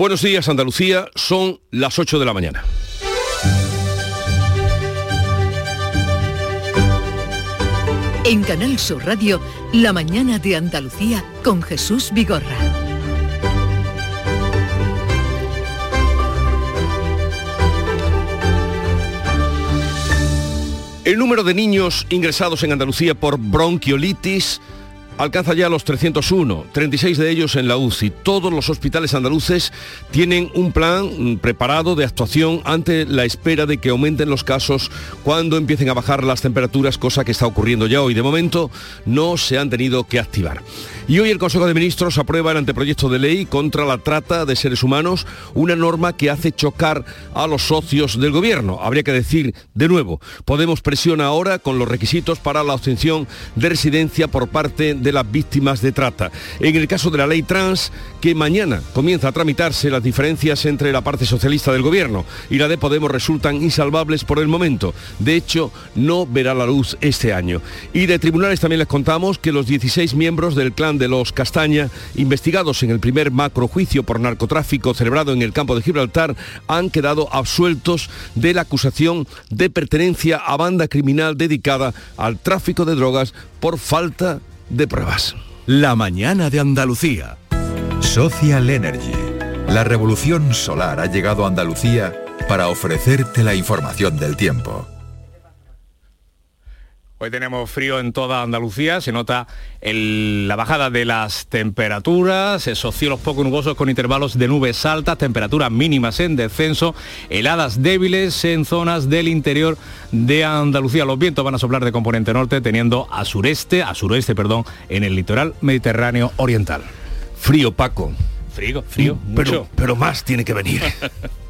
Buenos días Andalucía, son las 8 de la mañana. En Canal Sur Radio, La mañana de Andalucía con Jesús Vigorra. El número de niños ingresados en Andalucía por bronquiolitis alcanza ya los 301, 36 de ellos en la UCI. Todos los hospitales andaluces tienen un plan preparado de actuación ante la espera de que aumenten los casos cuando empiecen a bajar las temperaturas, cosa que está ocurriendo ya hoy. De momento no se han tenido que activar. Y hoy el Consejo de Ministros aprueba el anteproyecto de ley contra la trata de seres humanos, una norma que hace chocar a los socios del gobierno. Habría que decir de nuevo, Podemos presiona ahora con los requisitos para la obtención de residencia por parte de las víctimas de trata. En el caso de la ley trans, que mañana comienza a tramitarse, las diferencias entre la parte socialista del gobierno y la de Podemos resultan insalvables por el momento. De hecho, no verá la luz este año. Y de tribunales también les contamos que los 16 miembros del clan de los Castaña, investigados en el primer macrojuicio por narcotráfico celebrado en el campo de Gibraltar, han quedado absueltos de la acusación de pertenencia a banda criminal dedicada al tráfico de drogas por falta de pruebas. La mañana de Andalucía. Social Energy. La revolución solar ha llegado a Andalucía para ofrecerte la información del tiempo. Hoy tenemos frío en toda Andalucía, se nota la bajada de las temperaturas, esos cielos poco nubosos con intervalos de nubes altas, temperaturas mínimas en descenso, heladas débiles en zonas del interior de Andalucía. Los vientos van a soplar de componente norte teniendo a sureste, a suroeste, perdón, en el litoral mediterráneo oriental. Frío, Paco. Frío, frío, pero, pero más tiene que venir.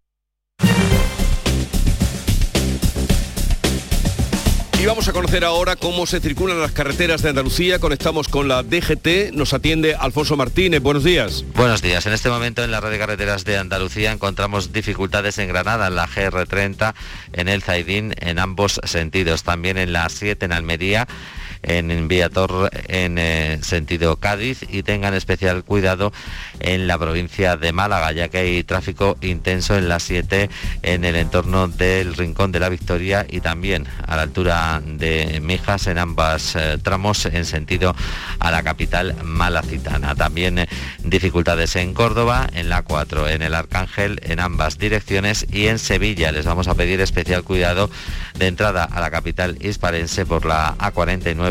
Y vamos a conocer ahora cómo se circulan las carreteras de Andalucía. Conectamos con la DGT. Nos atiende Alfonso Martínez. Buenos días. Buenos días. En este momento en la red de carreteras de Andalucía encontramos dificultades en Granada, en la GR30, en el Zaidín, en ambos sentidos. También en la 7 en Almería en Viator en eh, sentido Cádiz y tengan especial cuidado en la provincia de Málaga, ya que hay tráfico intenso en la 7 en el entorno del Rincón de la Victoria y también a la altura de Mijas en ambas eh, tramos en sentido a la capital malacitana. También eh, dificultades en Córdoba, en la 4, en el Arcángel, en ambas direcciones y en Sevilla. Les vamos a pedir especial cuidado de entrada a la capital hisparense por la A49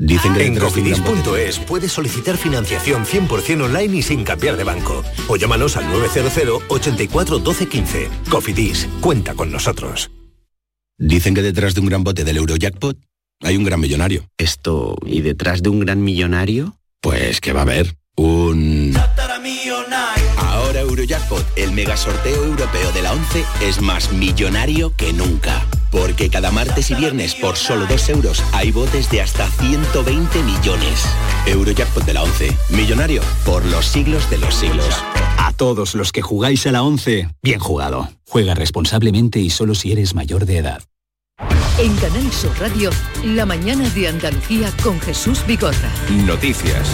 Dicen que en cofidis.es puedes solicitar financiación 100% online y sin cambiar de banco. O llámanos al 900 84 12 15. Cofidis, cuenta con nosotros. Dicen que detrás de un gran bote del Eurojackpot hay un gran millonario. Esto, ¿y detrás de un gran millonario? Pues que va a haber un... Ahora Eurojackpot, el mega sorteo europeo de la 11, es más millonario que nunca. Porque cada martes y viernes por solo 2 euros hay botes de hasta 120 millones. Eurojackpot de la 11. Millonario por los siglos de los siglos. A todos los que jugáis a la 11, bien jugado. Juega responsablemente y solo si eres mayor de edad. En Canal Sur Radio, la mañana de Andalucía con Jesús Vigorra. Noticias.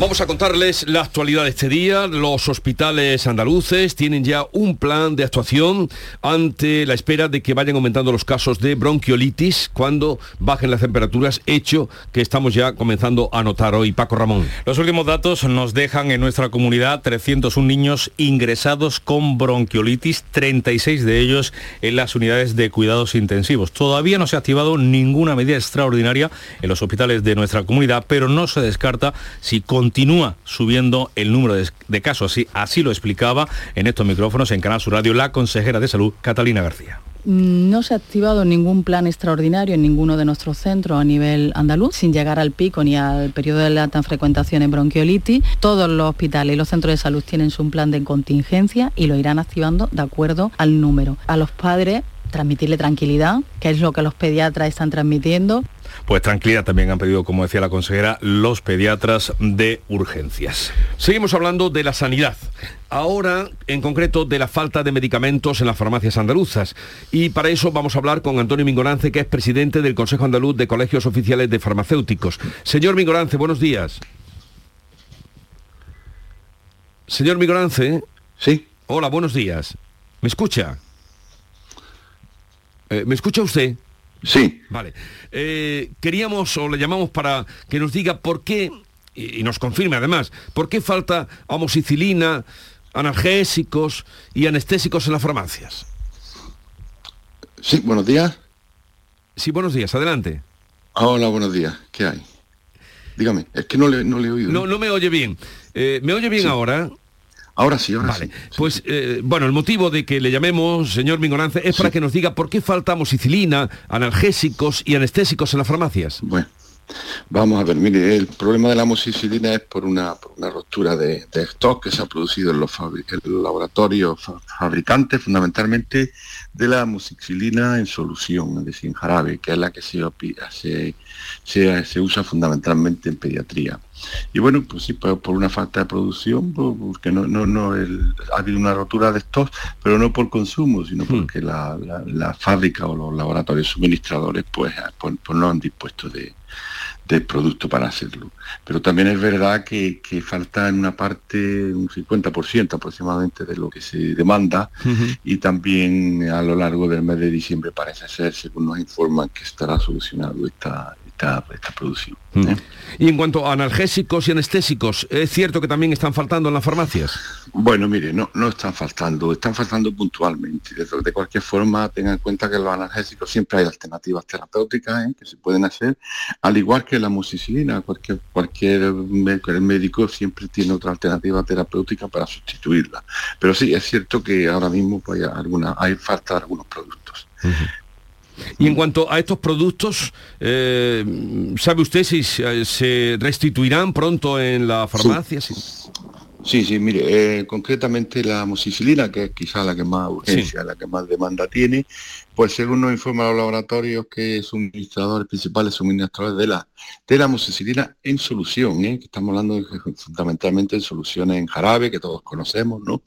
Vamos a contarles la actualidad de este día. Los hospitales andaluces tienen ya un plan de actuación ante la espera de que vayan aumentando los casos de bronquiolitis cuando bajen las temperaturas, hecho que estamos ya comenzando a notar hoy. Paco Ramón. Los últimos datos nos dejan en nuestra comunidad 301 niños ingresados con bronquiolitis, 36 de ellos en las unidades de cuidados intensivos. Todavía no se ha activado ninguna medida extraordinaria en los hospitales de nuestra comunidad, pero no se descarta si con continúa subiendo el número de, casos. Así, así lo explicaba en estos micrófonos en Canal Sur Radio la consejera de Salud, Catalina García. No se ha activado ningún plan extraordinario en ninguno de nuestros centros a nivel andaluz, sin llegar al pico ni al periodo de alta frecuentación en bronquiolitis. Todos los hospitales y los centros de salud tienen su plan de contingencia y lo irán activando de acuerdo al número. A los padres transmitirle tranquilidad, que es lo que los pediatras están transmitiendo. Pues tranquilidad también han pedido, como decía la consejera, los pediatras de urgencias. Seguimos hablando de la sanidad. Ahora, en concreto, de la falta de medicamentos en las farmacias andaluzas. Y para eso vamos a hablar con Antonio Mingorance, que es presidente del Consejo Andaluz de Colegios Oficiales de Farmacéuticos. Señor Mingorance, buenos días. Señor Mingorance. Sí. Hola, buenos días. ¿Me escucha? Eh, ¿Me escucha usted? Sí. Vale. Eh, queríamos o le llamamos para que nos diga por qué, y, nos confirme además, por qué falta amoxicilina, analgésicos y anestésicos en las farmacias. Sí, buenos días. Sí, buenos días, adelante. Hola, buenos días. ¿Qué hay? Dígame, es que no le, no le he oído. No, no me oye bien. Eh, ¿Me oye bien ahora? Ahora sí, ahora vale. Pues, eh, bueno, el motivo de que le llamemos, señor Mingorance, es para que nos diga por qué falta amoxicilina, analgésicos y anestésicos en las farmacias. Bueno, vamos a ver, mire, el problema de la amoxicilina es por una, una ruptura de, stock que se ha producido en los, laboratorios fabricantes, fundamentalmente de la amoxicilina en solución, es decir, en jarabe, que es la que se, se, se usa fundamentalmente en pediatría. Y bueno, pues sí, por, una falta de producción, pues, porque no, no, no ha habido una rotura de estos, pero no por consumo, sino hmm. porque la, fábrica o los laboratorios suministradores pues, pues, pues no han dispuesto de, producto para hacerlo. Pero también es verdad que, falta en una parte un 50% aproximadamente de lo que se demanda y también a lo largo del mes de diciembre parece ser, según nos informan, que estará solucionado esta, esta, producción. Mm. ¿eh? Y en cuanto a analgésicos y anestésicos, ¿es cierto que también están faltando en las farmacias? Bueno, mire, no, no están faltando, están faltando puntualmente. De, de cualquier forma, tengan en cuenta que los analgésicos siempre hay alternativas terapéuticas ¿eh? que se pueden hacer, al igual que la amoxicilina, cualquier, cualquier médico siempre tiene otra alternativa terapéutica para sustituirla. Pero sí, es cierto que ahora mismo pues, hay, alguna, hay falta de algunos productos. Y en cuanto a estos productos, eh, ¿sabe usted si se restituirán pronto en la farmacia? Sí, sí, mire, eh, concretamente la amoxicilina, que es quizá la que más urgencia, la que más demanda tiene, pues según nos informan los laboratorios que suministradores principales suministradores de la, de la amoxicilina en solución, ¿eh? que estamos hablando fundamentalmente en soluciones en jarabe, que todos conocemos, ¿no?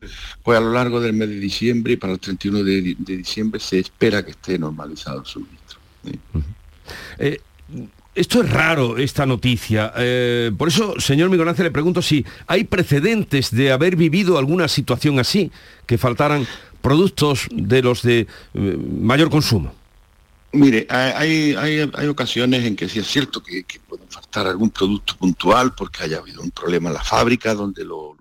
Pues a lo largo del mes de diciembre y para el 31 de, diciembre se espera que esté normalizado el suministro. ¿eh? Esto es raro, esta noticia. Eh, por eso, señor Migorance, le pregunto si hay precedentes de haber vivido alguna situación así, que faltaran productos de los de eh, mayor consumo. Mire, hay, ocasiones en que sí es cierto que, puede faltar algún producto puntual porque haya habido un problema en la fábrica donde lo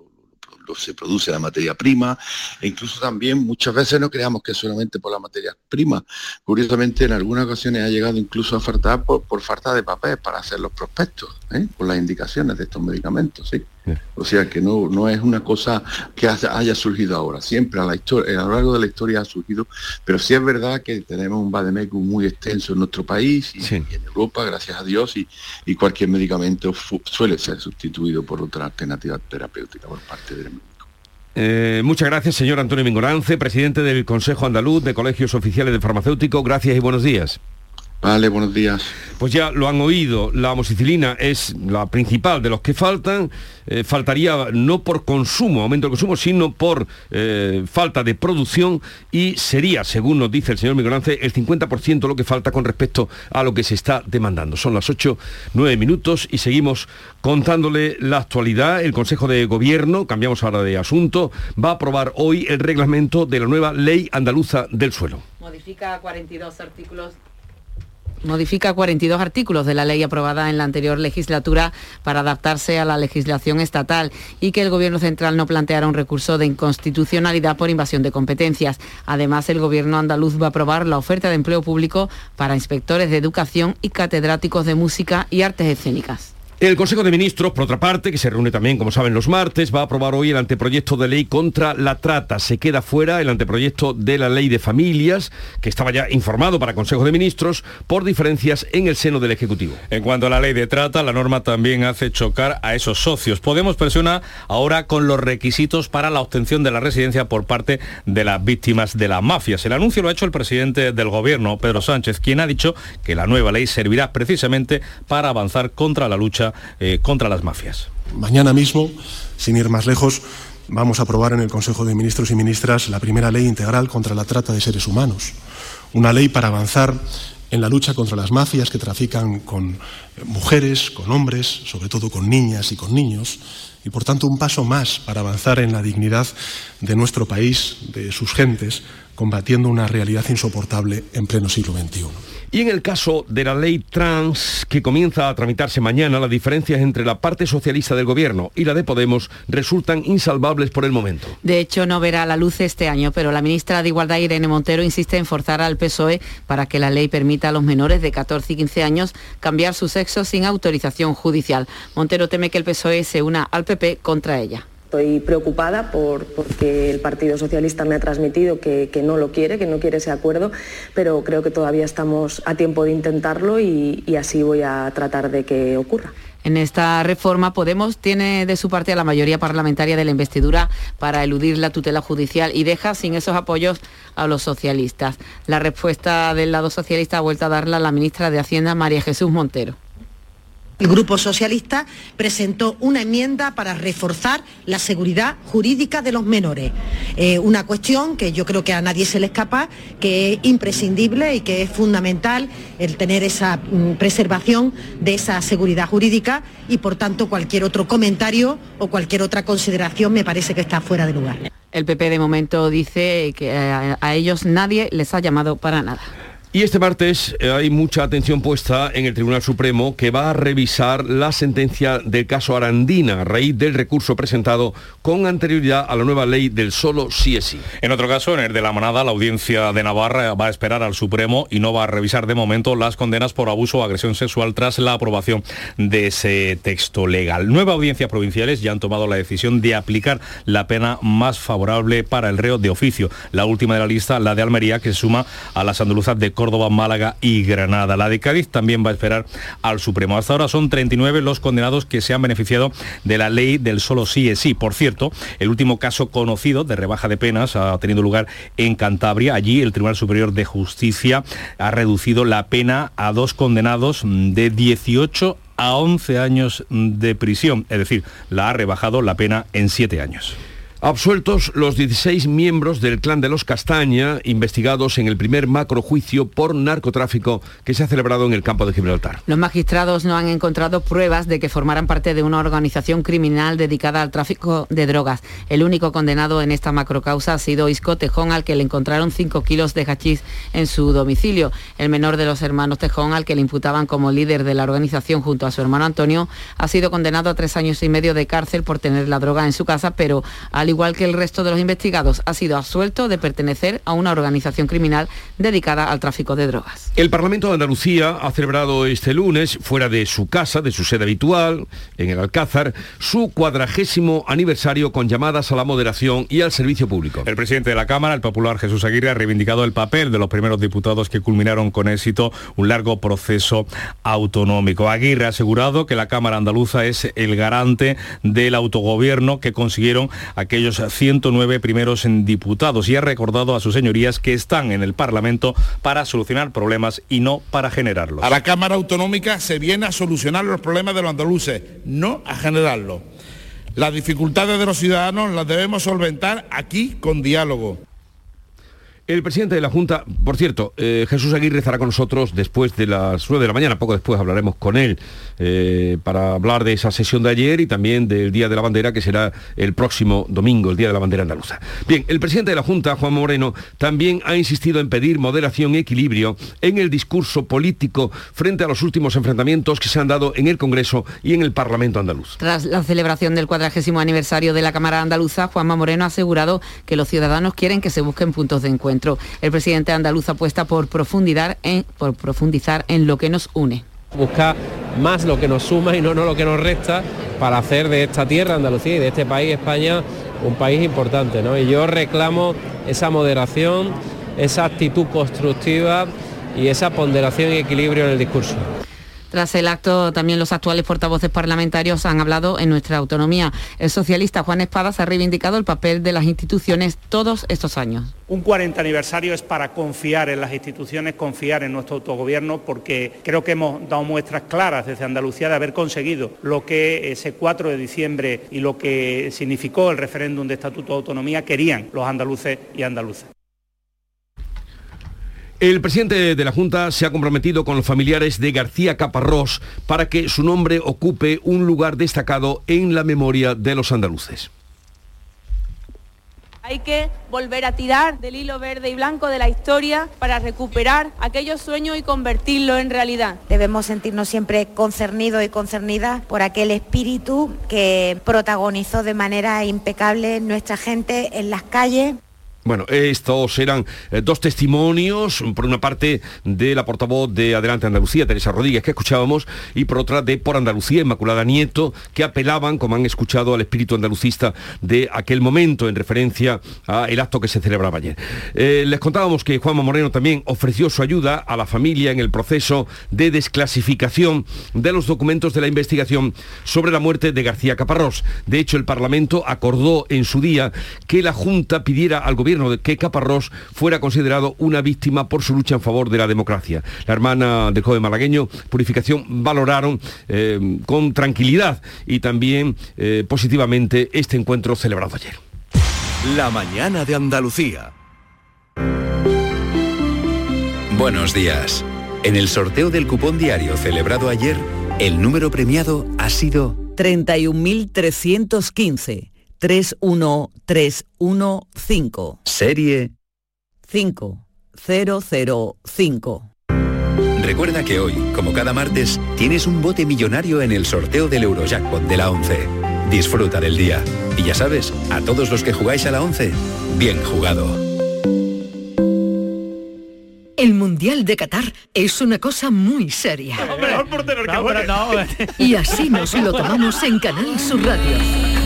se produce la materia prima, e incluso también muchas veces no creamos que solamente por la materia prima. Curiosamente, en algunas ocasiones ha llegado incluso a faltar por, falta de papel para hacer los prospectos, ¿eh? por las indicaciones de estos medicamentos. ¿sí? O sea que no, no es una cosa que haya surgido ahora, siempre a, la historia, a lo largo de la historia ha surgido, pero sí es verdad que tenemos un vademecum muy extenso en nuestro país y, en Europa, gracias a Dios, y, cualquier medicamento suele ser sustituido por otra alternativa terapéutica por parte del médico. Eh, muchas gracias, señor Antonio Mingorance, presidente del Consejo Andaluz de Colegios Oficiales de Farmacéutico. Gracias y buenos días. Vale, buenos días. Pues ya lo han oído, la amoxicilina es la principal de los que faltan. Eh, faltaría no por consumo, aumento de consumo, sino por eh, falta de producción y sería, según nos dice el señor Migorance, el 50% lo que falta con respecto a lo que se está demandando. Son las 8, 9 minutos y seguimos contándole la actualidad. El Consejo de Gobierno, cambiamos ahora de asunto, va a aprobar hoy el reglamento de la nueva Ley Andaluza del Suelo. Modifica 42 artículos modifica 42 artículos de la ley aprobada en la anterior legislatura para adaptarse a la legislación estatal y que el Gobierno central no planteara un recurso de inconstitucionalidad por invasión de competencias. Además, el Gobierno andaluz va a aprobar la oferta de empleo público para inspectores de educación y catedráticos de música y artes escénicas. El Consejo de Ministros, por otra parte, que se reúne también, como saben, los martes, va a aprobar hoy el anteproyecto de ley contra la trata. Se queda fuera el anteproyecto de la ley de familias, que estaba ya informado para Consejo de Ministros por diferencias en el seno del Ejecutivo. En cuanto a la ley de trata, la norma también hace chocar a esos socios. Podemos presiona ahora con los requisitos para la obtención de la residencia por parte de las víctimas de las mafias. El anuncio lo ha hecho el presidente del Gobierno, Pedro Sánchez, quien ha dicho que la nueva ley servirá precisamente para avanzar contra la lucha eh, contra las mafias. Mañana mismo, sin ir más lejos, vamos a aprobar en el Consejo de Ministros y Ministras la primera ley integral contra la trata de seres humanos. Una ley para avanzar en la lucha contra las mafias que trafican con mujeres, con hombres, sobre todo con niñas y con niños, y por tanto un paso más para avanzar en la dignidad de nuestro país, de sus gentes, combatiendo una realidad insoportable en pleno siglo XXI. Y en el caso de la ley trans que comienza a tramitarse mañana, las diferencias entre la parte socialista del gobierno y la de Podemos resultan insalvables por el momento. De hecho, no verá la luz este año, pero la ministra de Igualdad, Irene Montero, insiste en forzar al PSOE para que la ley permita a los menores de 14 y 15 años cambiar su sexo sin autorización judicial. Montero teme que el PSOE se una al PP contra ella. Estoy preocupada por, porque el Partido Socialista me ha transmitido que, no lo quiere, que no quiere ese acuerdo, pero creo que todavía estamos a tiempo de intentarlo y, y así voy a tratar de que ocurra. En esta reforma, Podemos tiene de su parte a la mayoría parlamentaria de la investidura para eludir la tutela judicial y deja sin esos apoyos a los socialistas. La respuesta del lado socialista ha vuelto a darla la ministra de Hacienda, María Jesús Montero. El Grupo Socialista presentó una enmienda para reforzar la seguridad jurídica de los menores. Eh, una cuestión que yo creo que a nadie se le escapa, que es imprescindible y que es fundamental el tener esa mm, preservación de esa seguridad jurídica y por tanto cualquier otro comentario o cualquier otra consideración me parece que está fuera de lugar. El PP de momento dice que a ellos nadie les ha llamado para nada. Y este martes eh, hay mucha atención puesta en el Tribunal Supremo que va a revisar la sentencia del caso Arandina a raíz del recurso presentado con anterioridad a la nueva ley del solo sí es sí. En otro caso, en el de la manada, la audiencia de Navarra va a esperar al Supremo y no va a revisar de momento las condenas por abuso o agresión sexual tras la aprobación de ese texto legal. Nueve audiencias provinciales ya han tomado la decisión de aplicar la pena más favorable para el reo de oficio. La última de la lista, la de Almería, que se suma a las andaluzas de Córdoba, Málaga y Granada. La de Cádiz también va a esperar al Supremo. Hasta ahora son 39 los condenados que se han beneficiado de la ley del solo sí es sí. Por cierto, el último caso conocido de rebaja de penas ha tenido lugar en Cantabria. Allí el Tribunal Superior de Justicia ha reducido la pena a dos condenados de 18 a 11 años de prisión, es decir, la ha rebajado la pena en 7 años. Absueltos los 16 miembros del clan de los Castaña, investigados en el primer macrojuicio por narcotráfico que se ha celebrado en el campo de Gibraltar. Los magistrados no han encontrado pruebas de que formaran parte de una organización criminal dedicada al tráfico de drogas. El único condenado en esta macrocausa ha sido Isco Tejón, al que le encontraron 5 kilos de hachís en su domicilio. El menor de los hermanos Tejón, al que le imputaban como líder de la organización junto a su hermano Antonio, ha sido condenado a tres años y medio de cárcel por tener la droga en su casa, pero al igual que el resto de los investigados, ha sido absuelto de pertenecer a una organización criminal dedicada al tráfico de drogas. El Parlamento de Andalucía ha celebrado este lunes, fuera de su casa, de su sede habitual, en el Alcázar, su cuadragésimo aniversario con llamadas a la moderación y al servicio público. El presidente de la Cámara, el popular Jesús Aguirre, ha reivindicado el papel de los primeros diputados que culminaron con éxito un largo proceso autonómico. Aguirre ha asegurado que la Cámara andaluza es el garante del autogobierno que consiguieron aquellos 109 primeros diputados y ha recordado a sus señorías que están en el Parlamento para solucionar problemas y no para generarlos. A la Cámara Autonómica se viene a solucionar los problemas de los andaluces, no a generarlos. Las dificultades de los ciudadanos las debemos solventar aquí con diálogo. El presidente de la Junta, por cierto, eh, Jesús Aguirre estará con nosotros después de las 9 de la mañana, poco después hablaremos con él eh, para hablar de esa sesión de ayer y también del Día de la Bandera, que será el próximo domingo, el Día de la Bandera Andaluza. Bien, el presidente de la Junta, Juan Moreno, también ha insistido en pedir moderación y equilibrio en el discurso político frente a los últimos enfrentamientos que se han dado en el Congreso y en el Parlamento andaluz. Tras la celebración del cuadragésimo aniversario de la Cámara Andaluza, Juanma Moreno ha asegurado que los ciudadanos quieren que se busquen puntos de encuentro el presidente andaluz apuesta por, profundizar en, lo que nos une buscar más lo que nos suma y no, no lo que nos resta para hacer de esta tierra, Andalucía y de este país, España, un país importante. Y yo reclamo esa moderación, esa actitud constructiva y esa ponderación y equilibrio en el discurso. Tras el acto, también los actuales portavoces parlamentarios han hablado en nuestra autonomía. El socialista Juan Espadas ha reivindicado el papel de las instituciones todos estos años. Un 40 aniversario es para confiar en las instituciones, confiar en nuestro autogobierno, porque creo que hemos dado muestras claras desde Andalucía de haber conseguido lo que ese 4 de diciembre y lo que significó el referéndum de Estatuto de Autonomía querían los andaluces y andaluzas. El presidente de la Junta se ha comprometido con los familiares de García Caparrós para que su nombre ocupe un lugar destacado en la memoria de los andaluces. Hay que volver a tirar del hilo verde y blanco de la historia para recuperar aquellos sueños y convertirlos en realidad. Debemos sentirnos siempre concernidos y concernidas por aquel espíritu que protagonizó de manera impecable nuestra gente en las calles. Bueno, estos eran eh, dos testimonios, por una parte de la portavoz de Adelante Andalucía, Teresa Rodríguez, que escuchábamos, y por otra de Por Andalucía, Inmaculada Nieto, que apelaban, como han escuchado, al espíritu andalucista de aquel momento, en referencia al acto que se celebraba ayer. Eh, les contábamos que Juanma Moreno también ofreció su ayuda a la familia en el proceso de desclasificación de los documentos de la investigación sobre la muerte de García Caparrós. De hecho, el Parlamento acordó en su día que la Junta pidiera al gobierno de que Caparrós fuera considerado una víctima por su lucha en favor de la democracia. La hermana del joven malagueño, Purificación, valoraron eh, con tranquilidad y también eh, positivamente este encuentro celebrado ayer. La mañana de Andalucía. Buenos días. En el sorteo del cupón diario celebrado ayer, el número premiado ha sido 31.315. 31315. Serie 5005. Recuerda que hoy, como cada martes, tienes un bote millonario en el sorteo del Eurojackpot de la 11. Disfruta del día. Y ya sabes, a todos los que jugáis a la 11, bien jugado. El Mundial de Qatar es una cosa muy seria. Y así nos lo tomamos en Canal Sur Radio.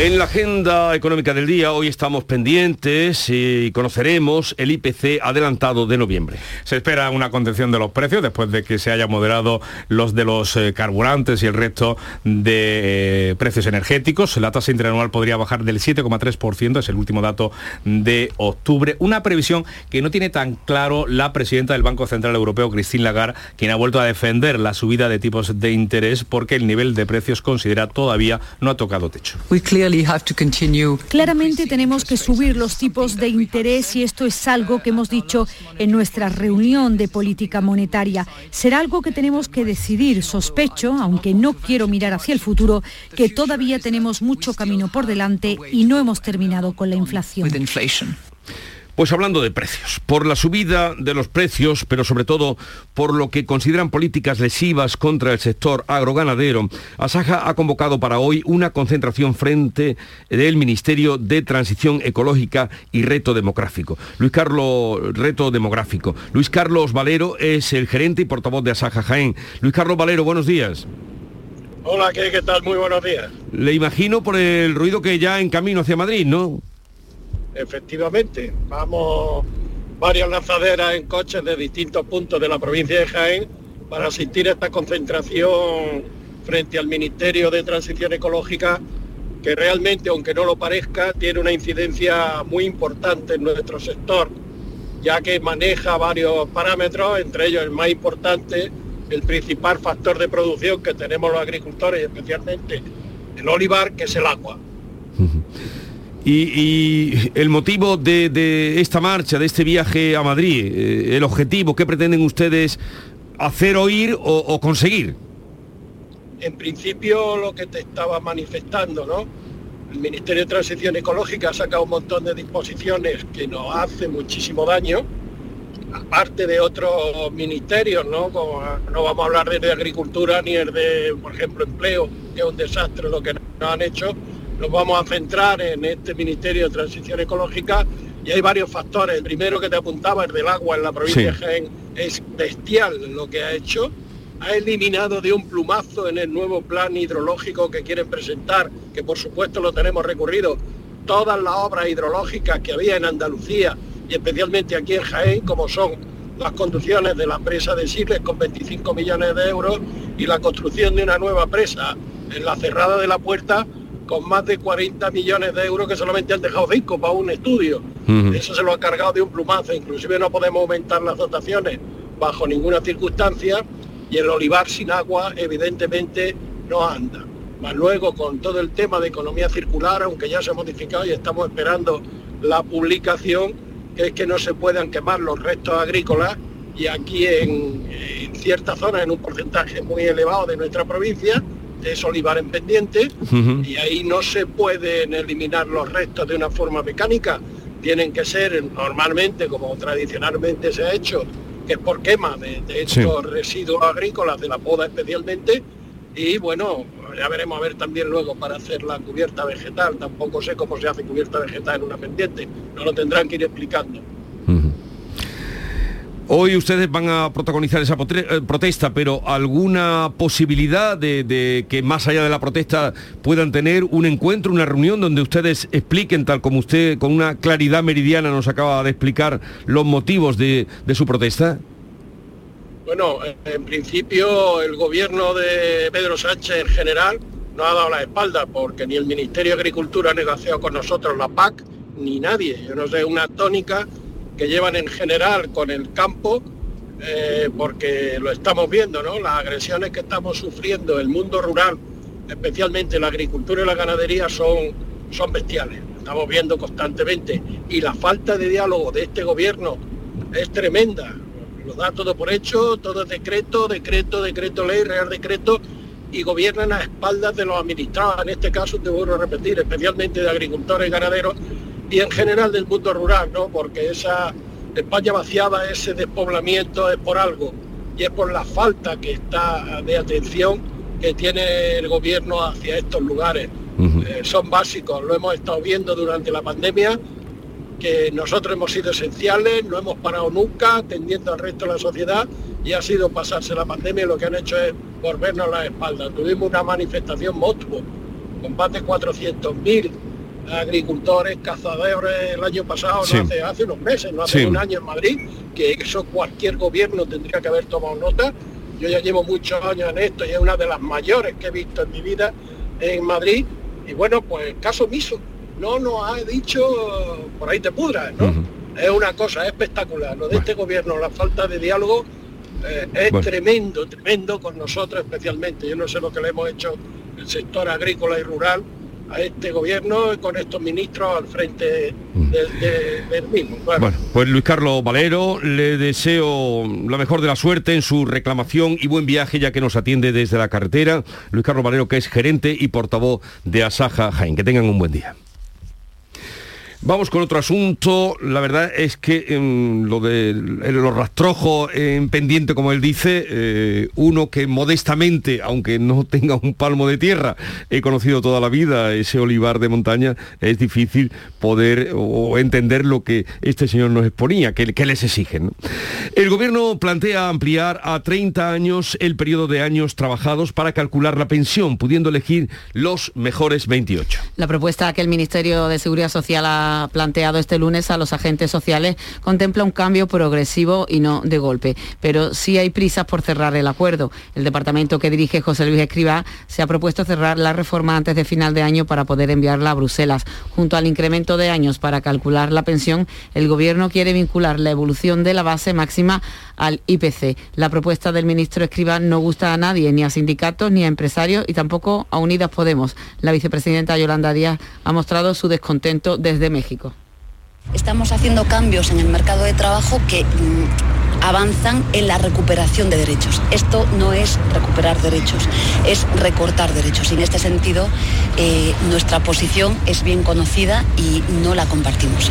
En la agenda económica del día hoy estamos pendientes y conoceremos el IPC adelantado de noviembre. Se espera una contención de los precios después de que se haya moderado los de los eh, carburantes y el resto de eh, precios energéticos. La tasa interanual podría bajar del 7,3%, es el último dato de octubre. Una previsión que no tiene tan claro la presidenta del Banco Central Europeo, Christine Lagarde, quien ha vuelto a defender la subida de tipos de interés porque el nivel de precios considera todavía no ha tocado techo. Claramente tenemos que subir los tipos de interés y esto es algo que hemos dicho en nuestra reunión de política monetaria. Será algo que tenemos que decidir. Sospecho, aunque no quiero mirar hacia el futuro, que todavía tenemos mucho camino por delante y no hemos terminado con la inflación. Pues hablando de precios, por la subida de los precios, pero sobre todo por lo que consideran políticas lesivas contra el sector agroganadero, Asaja ha convocado para hoy una concentración frente del Ministerio de Transición Ecológica y Reto Demográfico. Luis Carlos, Reto Demográfico. Luis Carlos Valero es el gerente y portavoz de Asaja Jaén. Luis Carlos Valero, buenos días. Hola, ¿qué, qué tal? Muy buenos días. Le imagino por el ruido que ya en camino hacia Madrid, ¿no? Efectivamente. Vamos varias lanzaderas en coches de distintos puntos de la provincia de Jaén para asistir a esta concentración frente al Ministerio de Transición Ecológica que realmente, aunque no lo parezca, tiene una incidencia muy importante en nuestro sector, ya que maneja varios parámetros, entre ellos el más importante, el principal factor de producción que tenemos los agricultores, especialmente el olivar, que es el agua. Y, el motivo de, esta marcha, de este viaje a Madrid, eh, el objetivo, ¿qué pretenden ustedes hacer oír o, conseguir. En principio lo que te estaba manifestando, ¿no? El Ministerio de Transición Ecológica ha sacado un montón de disposiciones que nos hacen muchísimo daño, aparte de otros ministerios, ¿no? No vamos a hablar de agricultura ni el de, por ejemplo, empleo, que es un desastre lo que nos han hecho. Nos vamos a centrar en este Ministerio de Transición Ecológica y hay varios factores. El primero que te apuntaba, el del agua en la provincia Sí. de Jaén, es bestial lo que ha hecho. Ha eliminado de un plumazo en el nuevo plan hidrológico que quieren presentar, que por supuesto lo tenemos recurrido, todas las obras hidrológicas que había en Andalucía y especialmente aquí en Jaén, como son las conducciones de la presa de Siles con 25 millones de euros y la construcción de una nueva presa en la cerrada de la puerta con más de 40 millones de euros que solamente han dejado cinco para un estudio. Eso se lo ha cargado de un plumazo, inclusive no podemos aumentar las dotaciones bajo ninguna circunstancia y el olivar sin agua evidentemente no anda. Más luego con todo el tema de economía circular, aunque ya se ha modificado y estamos esperando la publicación, que es que no se puedan quemar los restos agrícolas y aquí en, en ciertas zonas, en un porcentaje muy elevado de nuestra provincia, es olivar en pendiente y ahí no se pueden eliminar los restos de una forma mecánica, tienen que ser normalmente, como tradicionalmente se ha hecho, que es por quema de, de Sí. estos residuos agrícolas, de la poda especialmente, y bueno, ya veremos a ver también luego para hacer la cubierta vegetal, tampoco sé cómo se hace cubierta vegetal en una pendiente, no lo tendrán que ir explicando. Hoy ustedes van a protagonizar esa eh, protesta, pero ¿alguna posibilidad de, que más allá de la protesta puedan tener un encuentro, una reunión donde ustedes expliquen, tal como usted con una claridad meridiana nos acaba de explicar, los motivos de, de su protesta? Bueno, en- en principio el gobierno de Pedro Sánchez en general no ha dado la espalda porque ni el Ministerio de Agricultura ha negociado con nosotros la PAC, ni nadie. Yo no sé, una tónica que llevan en general con el campo, eh, porque lo estamos viendo, ¿no? Las agresiones que estamos sufriendo, el mundo rural, especialmente la agricultura y la ganadería, son, son bestiales. Estamos viendo constantemente. Y la falta de diálogo de este gobierno es tremenda. Lo da todo por hecho, todo es decreto, decreto, decreto ley, real decreto, y gobiernan a espaldas de los administrados, en este caso te vuelvo a repetir, especialmente de agricultores y ganaderos, y en general del mundo rural, ¿no? Porque esa España vaciada, ese despoblamiento es por algo, y es por la falta que está de atención que tiene el gobierno hacia estos lugares. Eh, son básicos, lo hemos estado viendo durante la pandemia, que nosotros hemos sido esenciales, no hemos parado nunca, atendiendo al resto de la sociedad, y ha sido pasarse la pandemia y lo que han hecho es volvernos la espalda. Tuvimos una manifestación monstruo, de 400.000 agricultores, cazadores el año pasado, no hace, hace unos meses, no hace Sí. un año en Madrid, que eso cualquier gobierno tendría que haber tomado nota. Yo ya llevo muchos años en esto y es una de las mayores que he visto en mi vida en Madrid. Y bueno, pues caso omiso. No nos ha dicho por ahí te pudras, ¿no? Es una cosa espectacular. Lo de este gobierno, la falta de diálogo eh, es Bueno. tremendo, tremendo con nosotros especialmente. Yo no sé lo que le hemos hecho el sector agrícola y rural a este gobierno con estos ministros al frente del, de- del mismo. Bueno, Bueno, pues Luis Carlos Valero, le deseo la mejor de la suerte en su reclamación y buen viaje ya que nos atiende desde la carretera. Luis Carlos Valero, que es gerente y portavoz de Asaja Jaén. Que tengan un buen día. Vamos con otro asunto. La verdad es que em, lo de los rastrojos en pendiente, como él dice, eh, uno que modestamente, aunque no tenga un palmo de tierra, he conocido toda la vida ese olivar de montaña, es difícil poder o entender lo que este señor nos exponía, que, les exigen. El gobierno plantea ampliar a 30 años el periodo de años trabajados para calcular la pensión, pudiendo elegir los mejores 28. La propuesta que el Ministerio de Seguridad Social ha planteado este lunes a los agentes sociales contempla un cambio progresivo y no de golpe, pero sí hay prisas por cerrar el acuerdo. El departamento que dirige José Luis Escribá se ha propuesto cerrar la reforma antes de final de año para poder enviarla a Bruselas. Junto al incremento de años para calcular la pensión, el Gobierno quiere vincular la evolución de la base máxima al IPC. La propuesta del ministro Escribá no gusta a nadie, ni a sindicatos, ni a empresarios y tampoco a Unidas Podemos. La vicepresidenta Yolanda Díaz ha mostrado su descontento desde México. Estamos haciendo cambios en el mercado de trabajo que mm, avanzan en la recuperación de derechos. Esto no es recuperar derechos, es recortar derechos. Y en este sentido, eh, nuestra posición es bien conocida y no la compartimos.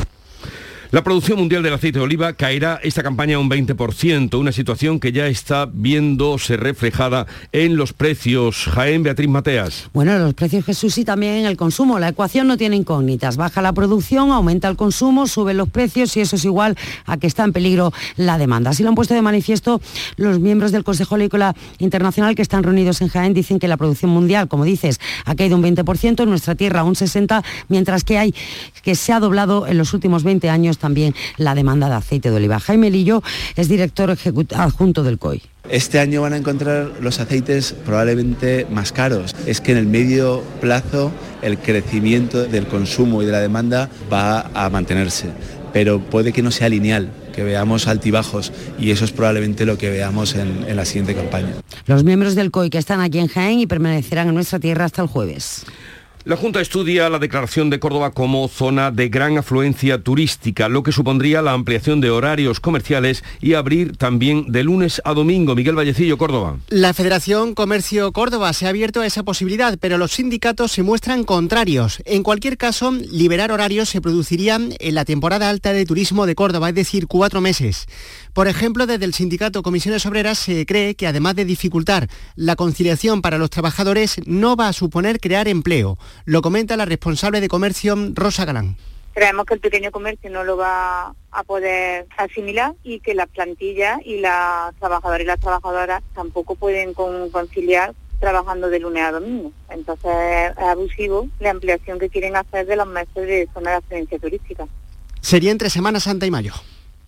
La producción mundial del aceite de oliva caerá esta campaña un 20%, una situación que ya está viéndose reflejada en los precios. Jaén Beatriz Mateas. Bueno, los precios Jesús y también en el consumo. La ecuación no tiene incógnitas. Baja la producción, aumenta el consumo, suben los precios y eso es igual a que está en peligro la demanda. Así lo han puesto de manifiesto los miembros del Consejo Agrícola Internacional que están reunidos en Jaén. Dicen que la producción mundial, como dices, ha caído un 20%, en nuestra tierra un 60%, mientras que hay que se ha doblado en los últimos 20 años también la demanda de aceite de oliva. Jaime Lillo es director adjunto del COI. Este año van a encontrar los aceites probablemente más caros. Es que en el medio plazo el crecimiento del consumo y de la demanda va a mantenerse, pero puede que no sea lineal que veamos altibajos y eso es probablemente lo que veamos en, en la siguiente campaña. Los miembros del COI que están aquí en Jaén y permanecerán en nuestra tierra hasta el jueves. La Junta estudia la declaración de Córdoba como zona de gran afluencia turística, lo que supondría la ampliación de horarios comerciales y abrir también de lunes a domingo. Miguel Vallecillo, Córdoba. La Federación Comercio Córdoba se ha abierto a esa posibilidad, pero los sindicatos se muestran contrarios. En cualquier caso, liberar horarios se produciría en la temporada alta de turismo de Córdoba, es decir, cuatro meses. Por ejemplo, desde el sindicato Comisiones Obreras se cree que además de dificultar la conciliación para los trabajadores, no va a suponer crear empleo. Lo comenta la responsable de comercio, Rosa Galán. Creemos que el pequeño comercio no lo va a poder asimilar y que las plantillas y las trabajadoras y las trabajadoras tampoco pueden conciliar trabajando de lunes a domingo. Entonces es abusivo la ampliación que quieren hacer de los meses de zona de experiencia turística. Sería entre Semana Santa y mayo.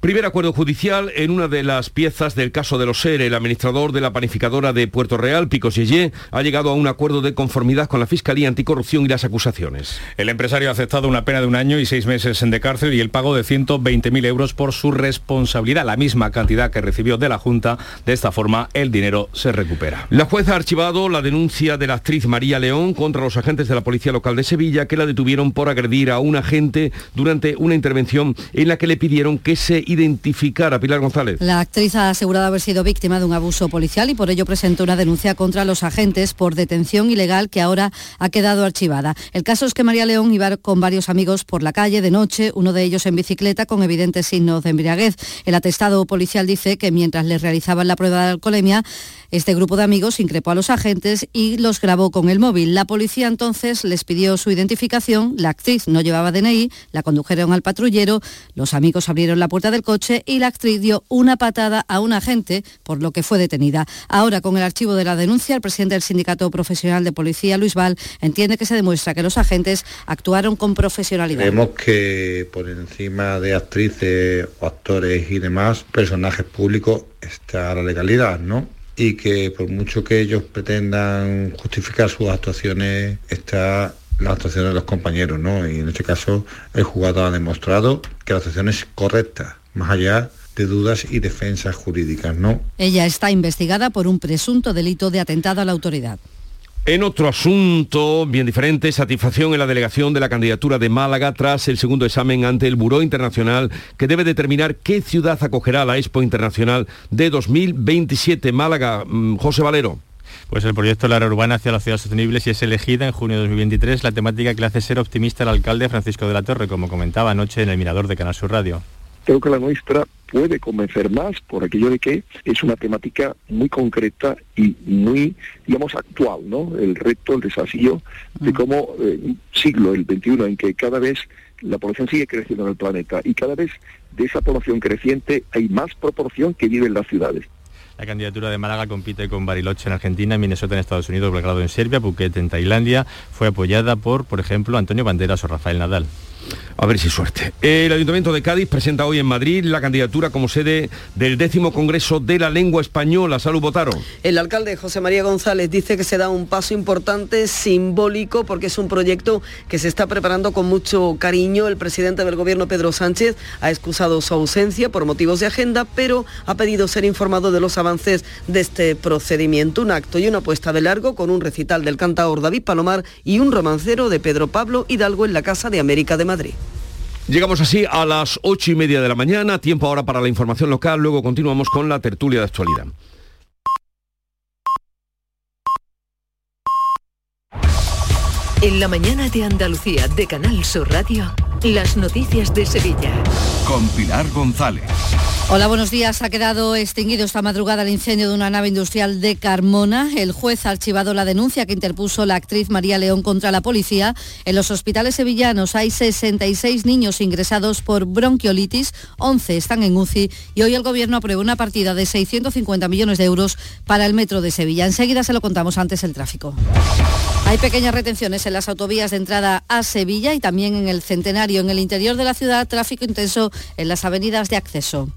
Primer acuerdo judicial en una de las piezas del caso de los SERE. El administrador de la panificadora de Puerto Real, Picos Yeye, ha llegado a un acuerdo de conformidad con la Fiscalía Anticorrupción y las acusaciones. El empresario ha aceptado una pena de un año y seis meses de cárcel y el pago de 120.000 euros por su responsabilidad, la misma cantidad que recibió de la Junta. De esta forma, el dinero se recupera. La jueza ha archivado la denuncia de la actriz María León contra los agentes de la Policía Local de Sevilla que la detuvieron por agredir a un agente durante una intervención en la que le pidieron que se identificar a Pilar González. La actriz ha asegurado haber sido víctima de un abuso policial y por ello presentó una denuncia contra los agentes por detención ilegal que ahora ha quedado archivada. El caso es que María León iba con varios amigos por la calle de noche, uno de ellos en bicicleta con evidentes signos de embriaguez. El atestado policial dice que mientras les realizaban la prueba de alcoholemia, este grupo de amigos increpó a los agentes y los grabó con el móvil. La policía entonces les pidió su identificación, la actriz no llevaba DNI, la condujeron al patrullero, los amigos abrieron la puerta del coche y la actriz dio una patada a un agente, por lo que fue detenida. Ahora, con el archivo de la denuncia, el presidente del Sindicato Profesional de Policía, Luis Val, entiende que se demuestra que los agentes actuaron con profesionalidad. Creemos que por encima de actrices o actores y demás, personajes públicos, está la legalidad, ¿no? y que por mucho que ellos pretendan justificar sus actuaciones, está la actuación de los compañeros, ¿no? Y en este caso el jugador ha demostrado que la actuación es correcta, más allá de dudas y defensas jurídicas, ¿no? Ella está investigada por un presunto delito de atentado a la autoridad. En otro asunto, bien diferente, satisfacción en la delegación de la candidatura de Málaga tras el segundo examen ante el Buró Internacional que debe determinar qué ciudad acogerá la Expo Internacional de 2027. Málaga, mm, José Valero. Pues el proyecto La Urbana hacia la ciudad sostenible si es elegida en junio de 2023, la temática que le hace ser optimista al alcalde Francisco de la Torre, como comentaba anoche en el Mirador de Canal Sur Radio. Creo que la nuestra puede convencer más por aquello de que es una temática muy concreta y muy, digamos, actual, ¿no? El reto, el desafío de cómo eh, un siglo, el XXI, en que cada vez la población sigue creciendo en el planeta y cada vez de esa población creciente hay más proporción que vive en las ciudades. La candidatura de Málaga compite con Bariloche en Argentina, Minnesota en Estados Unidos, Belgrado en Serbia, Phuket en Tailandia. Fue apoyada por, por ejemplo, Antonio Banderas o Rafael Nadal. A ver si suerte. El Ayuntamiento de Cádiz presenta hoy en Madrid la candidatura como sede del décimo Congreso de la Lengua Española. Salud, Botaro. El alcalde José María González dice que se da un paso importante, simbólico, porque es un proyecto que se está preparando con mucho cariño. El presidente del Gobierno, Pedro Sánchez, ha excusado su ausencia por motivos de agenda, pero ha pedido ser informado de los avances de este procedimiento. Un acto y una puesta de largo con un recital del cantaor David Palomar y un romancero de Pedro Pablo Hidalgo en la Casa de América de Madrid. Llegamos así a las ocho y media de la mañana, tiempo ahora para la información local, luego continuamos con la tertulia de actualidad. En la mañana de Andalucía de Canal Sur Radio, las noticias de Sevilla. Con Pilar González. Hola, buenos días. Ha quedado extinguido esta madrugada el incendio de una nave industrial de Carmona. El juez ha archivado la denuncia que interpuso la actriz María León contra la policía. En los hospitales sevillanos hay 66 niños ingresados por bronquiolitis, 11 están en UCI y hoy el gobierno aprueba una partida de 650 millones de euros para el metro de Sevilla. Enseguida se lo contamos antes el tráfico. Hay pequeñas retenciones en las autovías de entrada a Sevilla y también en el Centenario. En el interior de la ciudad, tráfico intenso en las avenidas de acceso.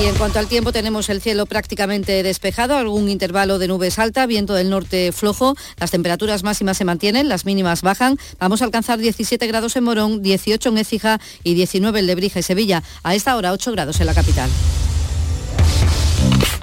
Y en cuanto al tiempo, tenemos el cielo prácticamente despejado, algún intervalo de nubes alta, viento del norte flojo, las temperaturas máximas se mantienen, las mínimas bajan. Vamos a alcanzar 17 grados en Morón, 18 en Écija y 19 en Lebrija y Sevilla. A esta hora 8 grados en la capital.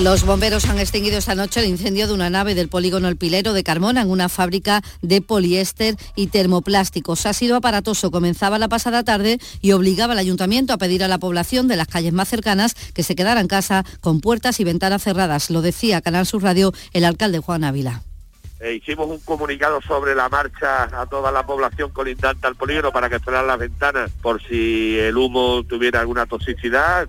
Los bomberos han extinguido esta noche el incendio de una nave del polígono El Pilero de Carmona en una fábrica de poliéster y termoplásticos. Ha sido aparatoso. Comenzaba la pasada tarde y obligaba al ayuntamiento a pedir a la población de las calles más cercanas que se quedara en casa con puertas y ventanas cerradas. Lo decía Canal Sur Radio el alcalde Juan Ávila. Eh, hicimos un comunicado sobre la marcha a toda la población colindante al polígono para que cerraran las ventanas por si el humo tuviera alguna toxicidad.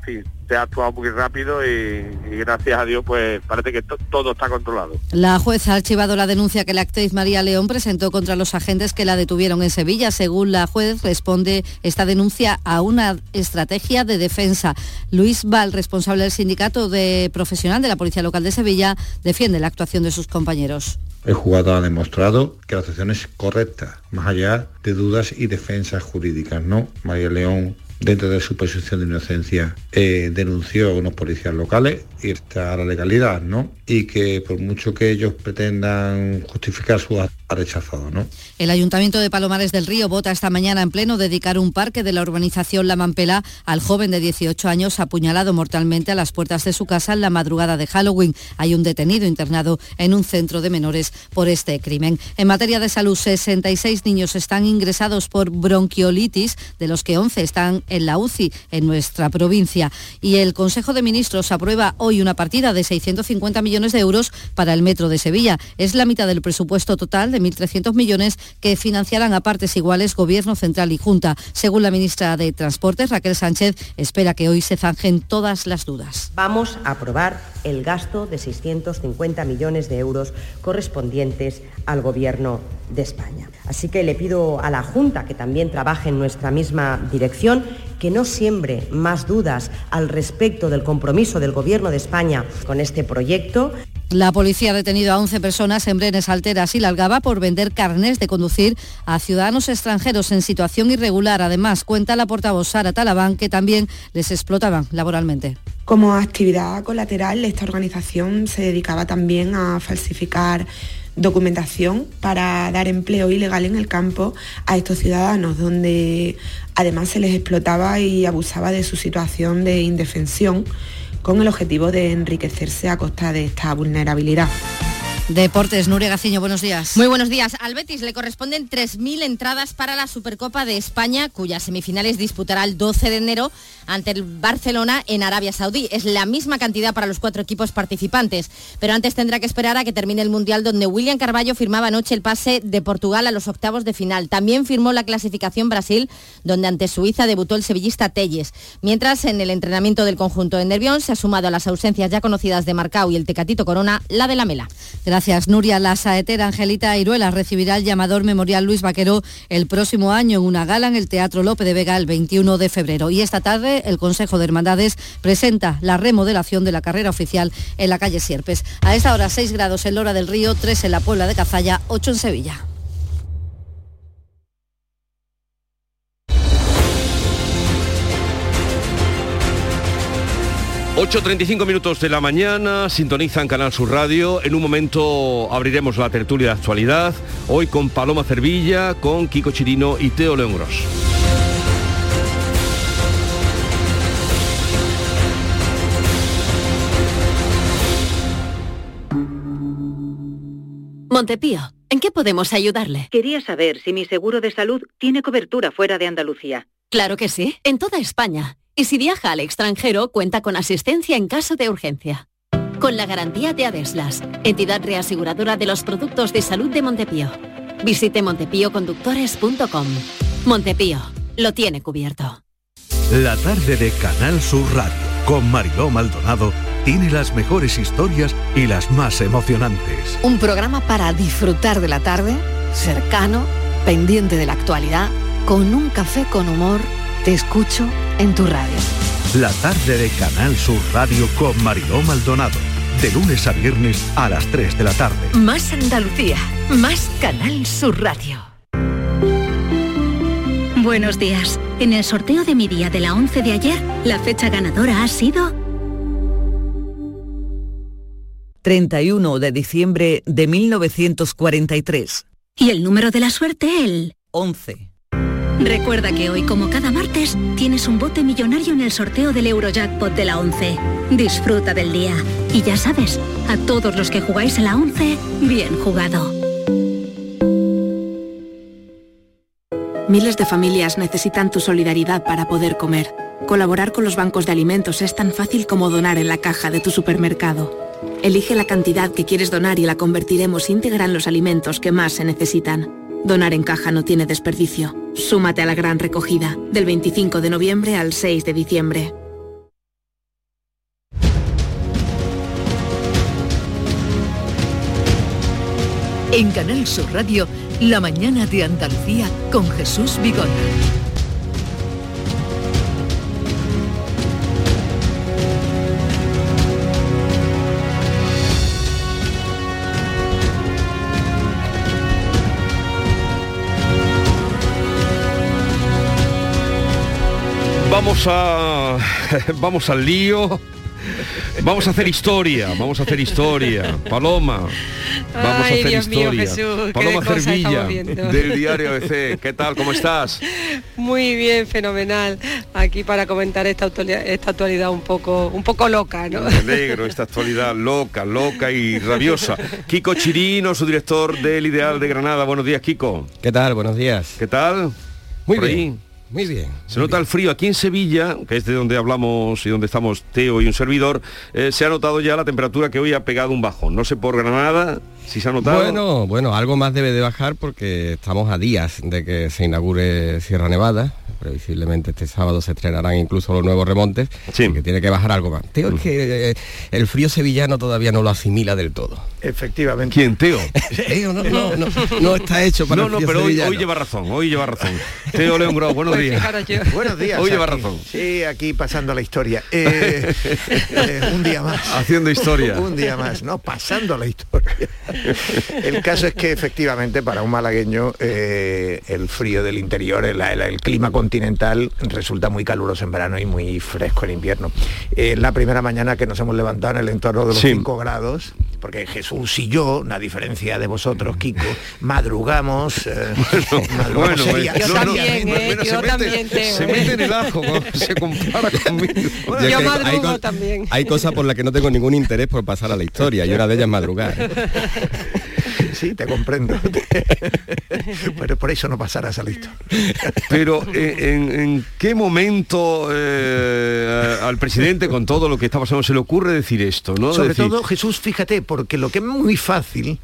Se ha actuado muy rápido y, y gracias a Dios pues parece que to- todo está controlado. La jueza ha archivado la denuncia que la actriz María León presentó contra los agentes que la detuvieron en Sevilla. Según la juez, responde esta denuncia a una estrategia de defensa. Luis Val, responsable del sindicato de profesional de la Policía Local de Sevilla, defiende la actuación de sus compañeros. El jugador ha demostrado que la actuación es correcta, más allá de dudas y defensas jurídicas, ¿no? María León, dentro de su presunción de inocencia, eh, denunció a unos policías locales y está la legalidad, ¿no? Y que por mucho que ellos pretendan justificar su ha rechazado, ¿no? El Ayuntamiento de Palomares del Río vota esta mañana en pleno dedicar un parque de la urbanización La Mampela al joven de 18 años apuñalado mortalmente a las puertas de su casa en la madrugada de Halloween. Hay un detenido internado en un centro de menores por este crimen. En materia de salud, 66 niños están ingresados por bronquiolitis, de los que 11 están en la UCI en nuestra provincia. Y el Consejo de Ministros aprueba hoy una partida de 650 millones de euros para el Metro de Sevilla. Es la mitad del presupuesto total de 1.300 millones que financiarán a partes iguales Gobierno Central y Junta. Según la ministra de Transportes, Raquel Sánchez, espera que hoy se zanjen todas las dudas. Vamos a aprobar el gasto de 650 millones de euros correspondientes al Gobierno de España. Así que le pido a la Junta, que también trabaje en nuestra misma dirección, que no siembre más dudas al respecto del compromiso del Gobierno de España con este proyecto. La policía ha detenido a 11 personas en Brenes Alteras y Largaba por vender carnes de conducir a ciudadanos extranjeros en situación irregular. Además, cuenta la portavoz Sara Talabán que también les explotaban laboralmente. Como actividad colateral, esta organización se dedicaba también a falsificar documentación para dar empleo ilegal en el campo a estos ciudadanos, donde además se les explotaba y abusaba de su situación de indefensión con el objetivo de enriquecerse a costa de esta vulnerabilidad. Deportes, Nuria Gaciño, buenos días. Muy buenos días. Al Betis le corresponden 3.000 entradas para la Supercopa de España, cuyas semifinales disputará el 12 de enero ante el Barcelona en Arabia Saudí. Es la misma cantidad para los cuatro equipos participantes, pero antes tendrá que esperar a que termine el Mundial donde William Carballo firmaba anoche el pase de Portugal a los octavos de final. También firmó la clasificación Brasil, donde ante Suiza debutó el sevillista Telles. Mientras en el entrenamiento del conjunto de Nervión se ha sumado a las ausencias ya conocidas de Marcao y el Tecatito Corona, la de la Mela. Gracias. Gracias, Nuria. La saetera Angelita Iruela recibirá el llamador Memorial Luis Vaquero el próximo año en una gala en el Teatro Lope de Vega el 21 de febrero. Y esta tarde el Consejo de Hermandades presenta la remodelación de la carrera oficial en la calle Sierpes. A esta hora 6 grados en Lora del Río, 3 en la Puebla de Cazalla, 8 en Sevilla. 8.35 minutos de la mañana, sintonizan Canal Sur Radio. En un momento abriremos la tertulia de actualidad, hoy con Paloma Cervilla, con Kiko Chirino y Teo León Gros. Montepío, ¿en qué podemos ayudarle? Quería saber si mi seguro de salud tiene cobertura fuera de Andalucía. Claro que sí, en toda España. Y si viaja al extranjero, cuenta con asistencia en caso de urgencia. Con la garantía de Adeslas, entidad reaseguradora de los productos de salud de Montepío. Visite montepíoconductores.com. Montepío, lo tiene cubierto. La tarde de Canal Sur Radio con Mariló Maldonado tiene las mejores historias y las más emocionantes. Un programa para disfrutar de la tarde, cercano, pendiente de la actualidad, con un café con humor te escucho en tu radio. La tarde de Canal Sur Radio con Mariló Maldonado. De lunes a viernes a las 3 de la tarde. Más Andalucía, más Canal Sur Radio. Buenos días. En el sorteo de mi día de la 11 de ayer, la fecha ganadora ha sido 31 de diciembre de 1943. Y el número de la suerte, el 11. Recuerda que hoy, como cada martes, tienes un bote millonario en el sorteo del Eurojackpot de la 11. Disfruta del día. Y ya sabes, a todos los que jugáis en la 11, bien jugado. Miles de familias necesitan tu solidaridad para poder comer. Colaborar con los bancos de alimentos es tan fácil como donar en la caja de tu supermercado. Elige la cantidad que quieres donar y la convertiremos íntegra en los alimentos que más se necesitan. Donar en caja no tiene desperdicio. Súmate a la gran recogida, del 25 de noviembre al 6 de diciembre. En Canal Sur Radio, La mañana de Andalucía con Jesús Vigorra. Vamos a. Vamos al lío. Vamos a hacer historia, vamos a hacer historia. Paloma, vamos Ay, a hacer Dios mío, historia. Jesús, Paloma Cervilla, del diario ABC. ¿Qué tal? ¿Cómo estás? Muy bien, fenomenal. Aquí para comentar esta actualidad, esta actualidad un poco, un poco loca, ¿no? Me alegro, esta actualidad loca, loca y rabiosa. Kiko Chirino, su director del Ideal de Granada. Buenos días, Kiko. ¿Qué tal? Buenos días. ¿Qué tal? Muy Por ahí. Muy bien. Se nota el frío aquí en Sevilla, que es de donde hablamos y donde estamos Teo y un servidor, eh, se ha notado ya la temperatura que hoy ha pegado un bajón. No sé por Granada si se ha notado. Bueno, bueno, algo más debe de bajar porque estamos a días de que se inaugure Sierra Nevada. Previsiblemente este sábado se estrenarán incluso los nuevos remontes. Sí. Que tiene que bajar algo más. Teo, es que eh, el frío sevillano todavía no lo asimila del todo. Efectivamente. ¿Quién, Teo? Teo, no, no, no, no está hecho para No, el no, frío pero hoy, lleva razón, hoy lleva razón. Teo León Grau, buenos días. Buenos días. Hoy lleva aquí. razón. Sí, aquí pasando la historia. Eh, eh, un día más. Haciendo historia. Un día más, no, pasando la historia. El caso es que efectivamente para un malagueño eh, el frío del interior, el, el- el clima continental resulta muy caluroso en verano y muy fresco en invierno. Eh, la primera mañana que nos hemos levantado en el entorno de los Sí. 5 grados, porque Jesús y yo, a diferencia de vosotros, Kiko, madrugamos. eh, madrugamos Bueno, seria- bueno, Yo no, no, también, no, ¿eh? bueno, Yo se mete- Se ¿eh? mete en el ajo se compara conmigo. Es Yo madrugo hay, también. hay cosas por las que no tengo ningún interés por pasar a la historia y una de ellas es madrugar. Sí, te comprendo. Pero por eso no pasarás a la historia. Pero eh, en, en qué momento eh, al presidente, con todo lo que está pasando, se le ocurre decir esto, ¿no? Sobre Decir, todo, Jesús, fíjate, porque lo que es muy fácil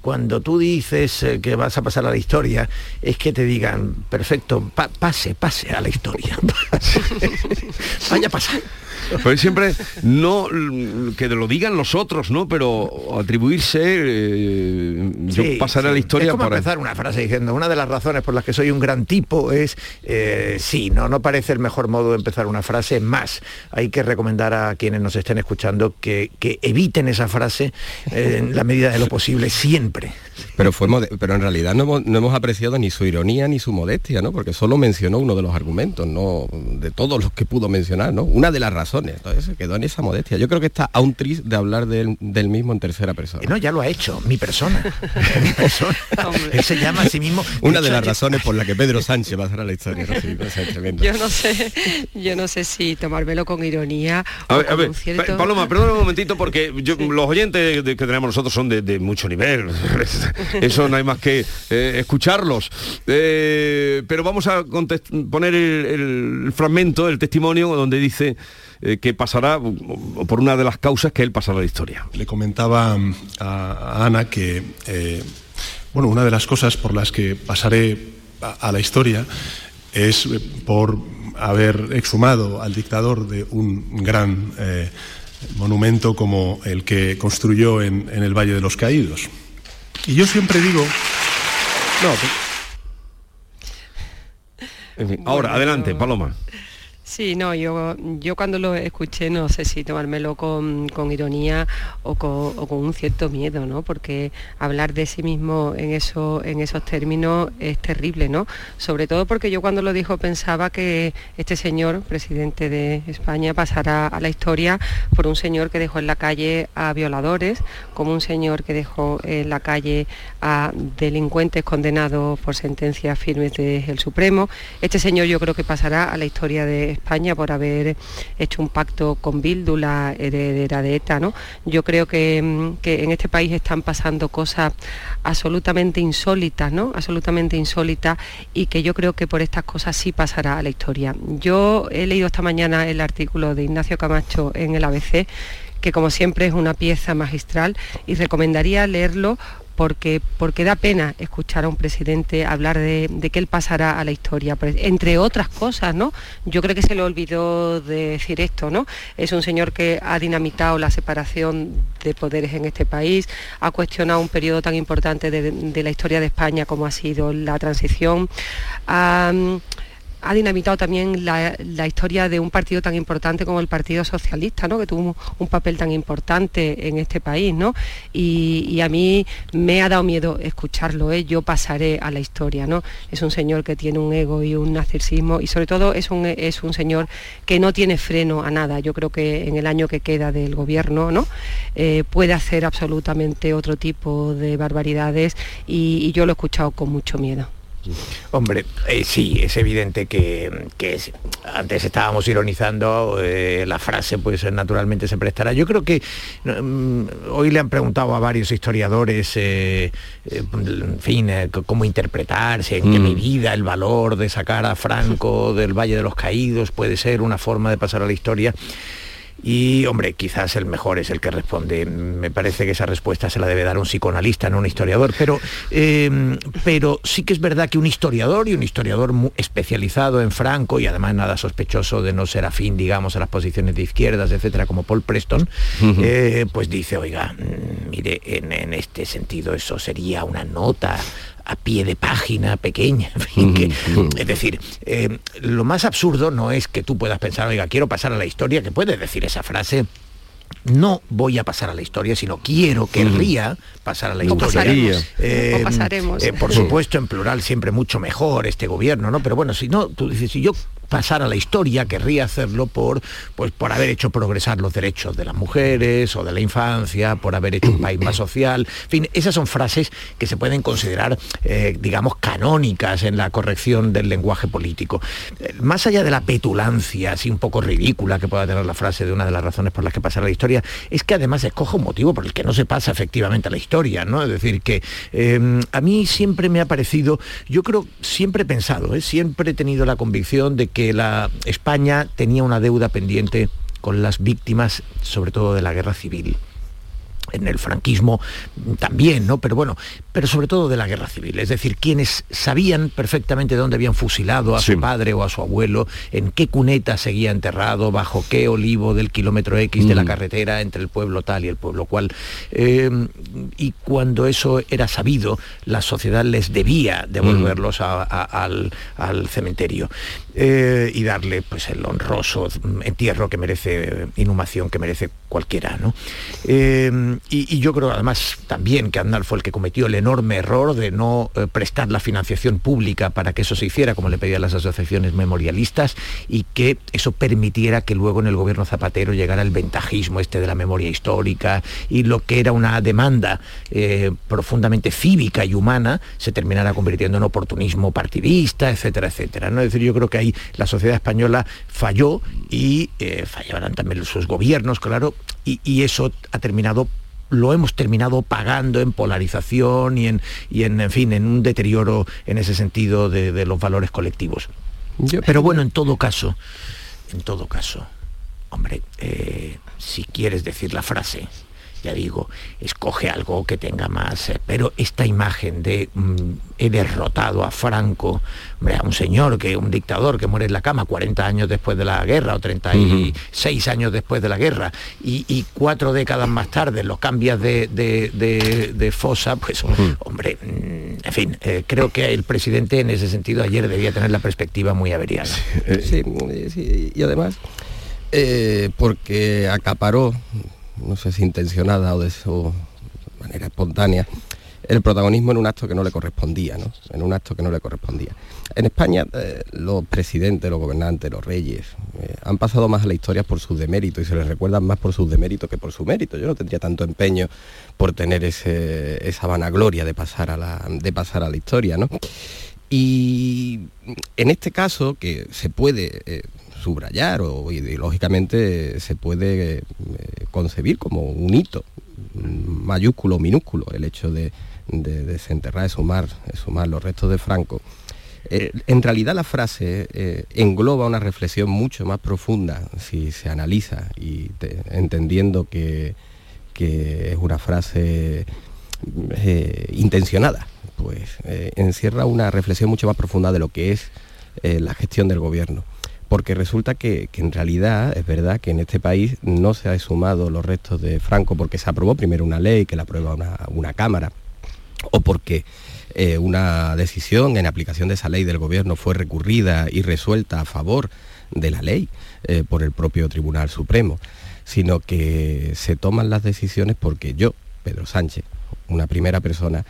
cuando tú dices eh, que vas a pasar a la historia es que te digan, perfecto, pa- pase, pase a la historia. Pase. Vaya a pasar. Pues siempre no que lo digan los otros, ¿no? Pero atribuirse, eh, yo Sí, pasaré a la sí. historia Es como para empezar una frase diciendo, una de las razones por las que soy un gran tipo es, eh, sí, no, no parece el mejor modo de empezar una frase, más. Hay que recomendar a quienes nos estén escuchando que, que eviten esa frase eh, en la medida de lo posible, siempre. Pero, fue pero en realidad no hemos, no hemos apreciado ni su ironía ni su modestia, ¿no? Porque solo mencionó uno de los argumentos, no de todos los que pudo mencionar, ¿no? Una de las razones. Entonces se quedó en esa modestia. Yo creo que está a un tris de hablar del, del mismo en tercera persona. No, ya lo ha hecho, mi persona. mi persona. Él se llama a sí mismo. Una de hecho, las razones por la que Pedro Sánchez pasará a la historia. ¿no? Sí, eso es tremendo. Yo no sé, yo no sé si tomármelo con ironía A o ver, a cierto... Paloma, perdona un momentito porque yo- los oyentes que tenemos nosotros son de, de mucho nivel. Eso no hay más que eh, escucharlos. Eh, pero vamos a poner el, el fragmento, el testimonio, donde dice eh, que pasará o por una de las causas que él pasará a la historia. Le comentaba mm, a, Ana que, eh, bueno, una de las cosas por las que pasaré a, a la historia es eh, por haber exhumado al dictador de un gran eh, monumento como el que construyó en, en el Valle de los Caídos. Y yo siempre digo... No, En fin, ahora, adelante, Paloma. Sí, no, yo, yo cuando lo escuché no sé si tomármelo con, con ironía o con, un cierto miedo, ¿no? Porque hablar de sí mismo en, en esos términos es terrible, ¿no? Sobre todo porque yo cuando lo dijo pensaba que este señor, presidente de España, pasará a la historia por un señor que dejó en la calle a violadores, como un señor que dejó en la calle a delincuentes condenados por sentencias firmes del Supremo. Este señor yo creo que pasará a la historia de España por haber hecho un pacto con Bildu, heredera de ETA. ¿no? Yo creo que, mm, que en este país están pasando cosas absolutamente insólitas, ¿no? absolutamente insólitas y que yo creo que por estas cosas sí pasará a la historia. Yo he leído esta mañana el artículo de Ignacio Camacho en el ABC que como siempre es una pieza magistral y recomendaría leerlo porque, porque da pena escuchar a un presidente hablar de, que él pasará a la historia, pues, entre otras cosas, ¿no? Yo creo que se le olvidó de decir esto, ¿no? Es un señor que ha dinamitado la separación de poderes en este país, ha cuestionado un periodo tan importante de, la historia de España como ha sido la transición, ha dinamitado también la, historia de un partido tan importante como el Partido Socialista, ¿no? que tuvo un, papel tan importante en este país. ¿no? Y, a mí me ha dado miedo escucharlo, ¿eh? yo pasaré a la historia. ¿no? Es un señor que tiene un ego y un narcisismo y sobre todo es un, es un señor que no tiene freno a nada. Yo creo que en el año que queda del gobierno ¿no? Eh, puede hacer absolutamente otro tipo de barbaridades y yo lo he escuchado con mucho miedo. Hombre, eh, sí, es evidente que, que es- antes estábamos ironizando, eh, la frase pues naturalmente se prestará. Yo creo que mm, hoy le han preguntado a varios historiadores, eh, en fin, cómo interpretarse, en qué Mm. medida el valor de sacar a Franco del Valle de los Caídos puede ser una forma de pasar a la historia. Y, hombre, quizás el mejor es el que responde. Me parece que esa respuesta se la debe dar un psicoanalista, no un historiador. Pero, eh, pero sí que es verdad que un historiador y un historiador especializado en Franco y además nada sospechoso de no ser afín, digamos, a las posiciones de izquierdas, etcétera, como Paul Preston, eh, pues dice, oiga, mm, mire, en, en este sentido eso sería una nota a pie de página pequeña. que- es decir, eh, lo más absurdo no es que tú puedas pensar, oiga, quiero pasar a la historia, que puedes decir esa frase. No voy a pasar a la historia, sino quiero, querría pasar a la O historia. pasaremos. O pasaremos. eh, por supuesto, en plural siempre mucho mejor este gobierno, ¿no? Pero bueno, si no, tú dices, si yo pasara a la historia, querría hacerlo por, pues, por haber hecho progresar los derechos de las mujeres o de la infancia, por haber hecho un país más social. En fin, esas son frases que se pueden considerar, eh, digamos, canónicas en la corrección del lenguaje político. Eh, Más allá de la petulancia, así un poco ridícula que pueda tener la frase de una de las razones por las que pasar a la historia, es que además escoja un motivo por el que no se pasa efectivamente a la historia, ¿no? Es decir, que eh, a mí siempre me ha parecido, yo creo, siempre he pensado, ¿eh? siempre he tenido la convicción de que la España tenía una deuda pendiente con las víctimas, sobre todo de la guerra civil. En el franquismo también, ¿no? Pero bueno, pero sobre todo de la guerra civil, es decir, quienes sabían perfectamente dónde habían fusilado a su padre o a su abuelo, en qué cuneta seguía enterrado, bajo qué olivo del kilómetro X de la Mm. carretera entre el pueblo tal y el pueblo cual. Eh, y cuando eso era sabido, la sociedad les debía devolverlos a- a- al, al cementerio eh, y darle pues el honroso entierro que merece, inhumación que merece cualquiera. ¿no? Eh, y, yo creo además también que Aznar fue el que cometió el enorme error de no eh, prestar la financiación pública para que eso se hiciera, como le pedían las asociaciones memorialistas, y que eso permitiera que luego en el gobierno Zapatero llegara el ventajismo este de la memoria histórica y lo que era una demanda eh, profundamente cívica y humana se terminara convirtiendo en oportunismo partidista, etcétera, etcétera. ¿no? Es decir, yo creo que ahí la sociedad española falló y eh, también sus gobiernos, claro, y, y eso ha terminado lo hemos terminado pagando en polarización y en, y en, en fin, en un deterioro en ese sentido de, de los valores colectivos. Pero bueno, en todo caso, en todo caso, hombre, eh, si quieres decir la frase, ya digo, escoge algo que tenga más, eh, pero esta imagen de mm, he derrotado a Franco, hombre, a un señor, que un dictador que muere en la cama 40 años después de la guerra o 36 años después de la guerra y, y cuatro décadas más tarde lo cambias de, de- de- de fosa, pues hombre, mm, en fin, eh, creo que el presidente en ese sentido ayer debía tener la perspectiva muy averiada. Sí, eh, sí, y además eh, porque acaparó, no sé si intencionada o de de manera espontánea, el protagonismo en un acto que no le correspondía, ¿no? En un acto que no le correspondía. En España eh, los presidentes, los gobernantes, los reyes eh, han pasado más a la historia por sus deméritos y se les recuerdan más por sus deméritos que por su mérito. Yo no tendría tanto empeño por tener ese- esa vanagloria de pasar a la, de pasar a la historia, ¿no? Y en este caso, que se puede eh, subrayar o ideológicamente se puede eh, concebir como un hito mayúsculo o minúsculo, el hecho de, de desenterrar, de sumar, sumar los restos de Franco. Eh, en realidad la frase eh, engloba una reflexión mucho más profunda si se analiza y te- entendiendo que, que es una frase intencionada, pues encierra una reflexión mucho más profunda de lo que es la gestión del gobierno. Porque resulta que, en realidad es verdad que en este país no se ha exhumado los restos de Franco porque se aprobó primero una ley que la aprueba una, una Cámara o porque eh, una decisión en aplicación de esa ley del gobierno fue recurrida y resuelta a favor de la ley eh, por el propio Tribunal Supremo, sino que se toman las decisiones porque yo, Pedro Sánchez, una primera persona,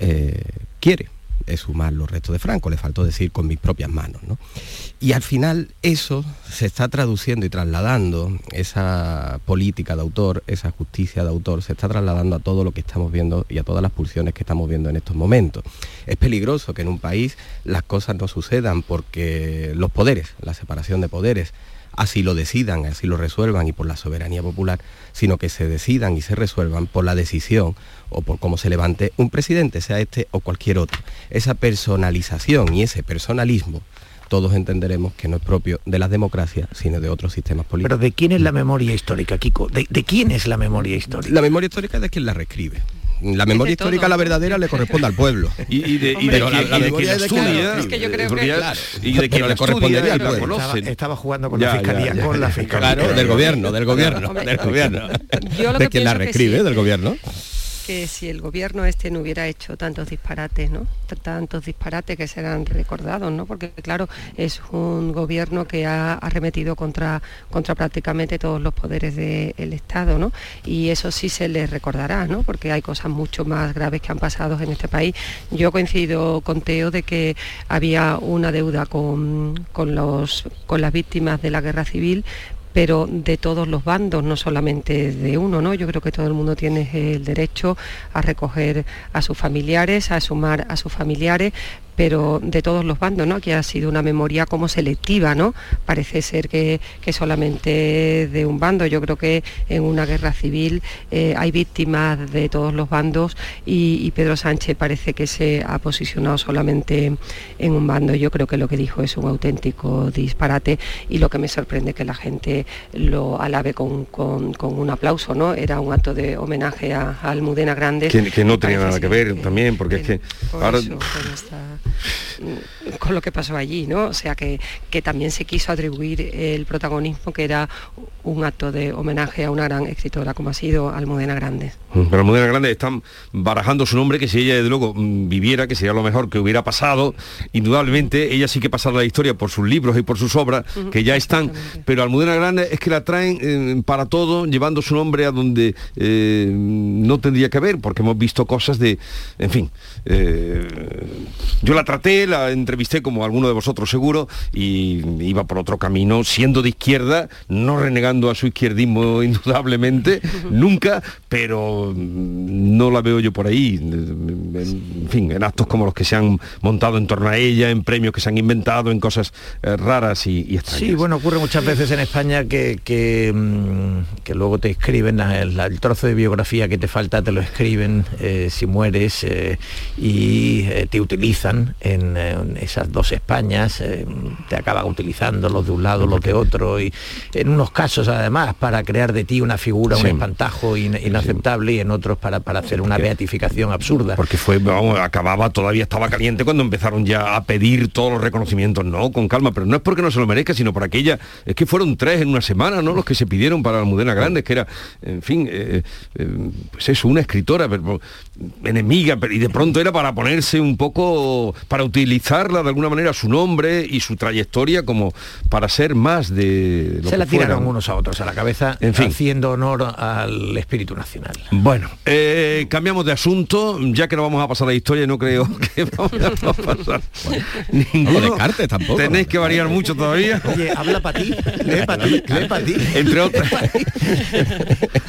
eh, quiere exhumar los restos de Franco, le faltó decir con mis propias manos. ¿no? Y al final eso se está traduciendo y trasladando, esa política de autor, esa justicia de autor, se está trasladando a todo lo que estamos viendo y a todas las pulsiones que estamos viendo en estos momentos. Es peligroso que en un país las cosas no sucedan porque los poderes, la separación de poderes, así lo decidan, así lo resuelvan y por la soberanía popular, sino que se decidan y se resuelvan por la decisión o por cómo se levante un presidente, sea este o cualquier otro. Esa personalización y ese personalismo todos entenderemos que no es propio de las democracias, sino de otros sistemas políticos. Pero ¿de quién es la memoria histórica, Kiko? ¿De, de quién es la memoria histórica? La memoria histórica es de quien la reescribe. La memoria todo. histórica, la verdadera, le corresponde al pueblo. Y, y de, y de Pero la- memoria de estudia, escribe. Es que yo creo porque que- ya- claro. y de le correspondería al pueblo. Estaba, estaba jugando con Ya, la fiscalía, ya. con la fiscalía. Claro, del gobierno, del gobierno, Hombre, del gobierno. yo lo de que quien la reescribe, del gobierno. Que si el gobierno este no hubiera hecho tantos disparates, ¿no? Tantos disparates que serán recordados, ¿no? Porque claro, es un gobierno que ha arremetido contra, contra prácticamente todos los poderes del Estado, ¿no? Y eso sí se les recordará, ¿no? Porque hay cosas mucho más graves que han pasado en este país. Yo coincido con Teo de que había una deuda con, con los, con las víctimas de la guerra civil, pero de todos los bandos, no solamente de uno, ¿no? Yo creo que todo el mundo tiene el derecho a recoger a sus familiares, a sumar a sus familiares, pero de todos los bandos, ¿no? Que ha sido una memoria como selectiva, ¿no? Parece ser que, que solamente de un bando. Yo creo que en una guerra civil eh, hay víctimas de todos los bandos y, y Pedro Sánchez parece que se ha posicionado solamente en un bando. Yo creo que lo que dijo es un auténtico disparate y lo que me sorprende es que la gente lo alabe con, con- con un aplauso, ¿no? Era un acto de homenaje a, a Almudena Grandes. Que, que no tenía nada que ver también, porque es que por ahora eso, con, esta- con lo que pasó allí, ¿no? O sea que, que también se quiso atribuir el protagonismo que era un acto de homenaje a una gran escritora como ha sido Almudena Grandes. Pero Almudena Grande están barajando su nombre, que si ella desde luego mm, viviera, que sería lo mejor que hubiera pasado, indudablemente ella sí que pasará la historia por sus libros y por sus obras, que ya están, pero Almudena Grande es que la traen eh, para todo, llevando su nombre a donde eh, no tendría que haber, porque hemos visto cosas de, en fin, eh, yo la traté, la entrevisté como alguno de vosotros seguro, y iba por otro camino, siendo de izquierda, no renegando a su izquierdismo indudablemente, nunca, pero no la veo yo por ahí, en fin, en actos como los que se han montado en torno a ella, en premios que se han inventado, en cosas eh, raras y, y extrañas. Sí, bueno, ocurre muchas veces en España que, que, mm, que luego te escriben el, el trozo de biografía que te falta, te lo escriben eh, si mueres eh, y eh, te utilizan en, en esas dos Españas, te acaban utilizando los de un lado, los de otro, y en unos casos además para crear de ti una figura, un espantajo in- inaceptable y en otros para, para hacer una beatificación absurda. Porque fue, vamos, acababa, todavía estaba caliente cuando empezaron ya a pedir todos los reconocimientos, no, con calma, pero no es porque no se lo merezca, sino por aquella, es que fueron tres en una semana, ¿no? Los que se pidieron para Almudena Grandes, que era, en fin, eh, eh, pues eso, una escritora, pero, enemiga, pero, y de pronto era para ponerse un poco, para utilizarla de alguna manera su nombre y su trayectoria como para ser más de lo Se la fuera. tiraron unos a otros a la cabeza, En fin. haciendo honor al espíritu nacional. Bueno, eh, cambiamos de asunto, ya que no vamos a pasar la historia, no creo que vamos a pasar ninguno. No descartes tampoco. Tenéis que variar mucho todavía. Oye, habla para ti, lee para ti, lee para ti. Entre otras.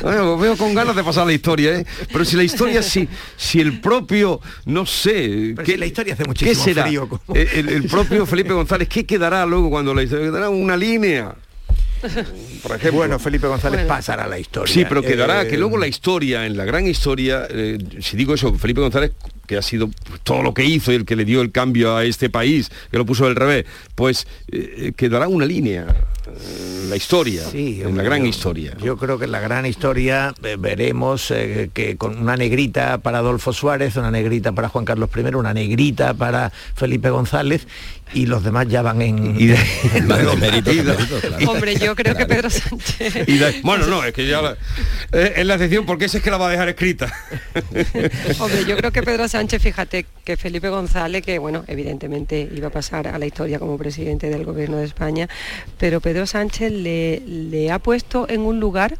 bueno, veo con ganas de pasar la historia, ¿eh? Pero si la historia, si, si el propio, no sé, Pero ¿qué, si la historia hace ¿qué muchísimo será? frío, como- El, el propio Felipe González, ¿qué quedará luego cuando la historia? Quedará una línea. Por ejemplo. Bueno, Felipe González pasará a la historia. Sí, pero quedará Eh, que luego la historia, en la gran historia, eh, si digo eso, Felipe González, que ha sido todo lo que hizo y el que le dio el cambio a este país, que lo puso del revés, pues eh, quedará una línea, la historia, Sí, en hombre, la gran yo- historia. Yo creo que en la gran historia eh, veremos eh, que con una negrita para Adolfo Suárez, una negrita para Juan Carlos I, una negrita para Felipe González y los demás ya van en... Y de- en Más de redonda. mérito, de mérito, claro. Hombre, yo creo que Pedro Sánchez... Y de- bueno, no, es que ya la, eh, es la excepción porque ese es que la va a dejar escrita. Hombre, yo creo que Pedro Sánchez, fíjate que Felipe González, que bueno, evidentemente iba a pasar a la historia como presidente del gobierno de España, pero Pedro Sánchez le, ha puesto en un lugar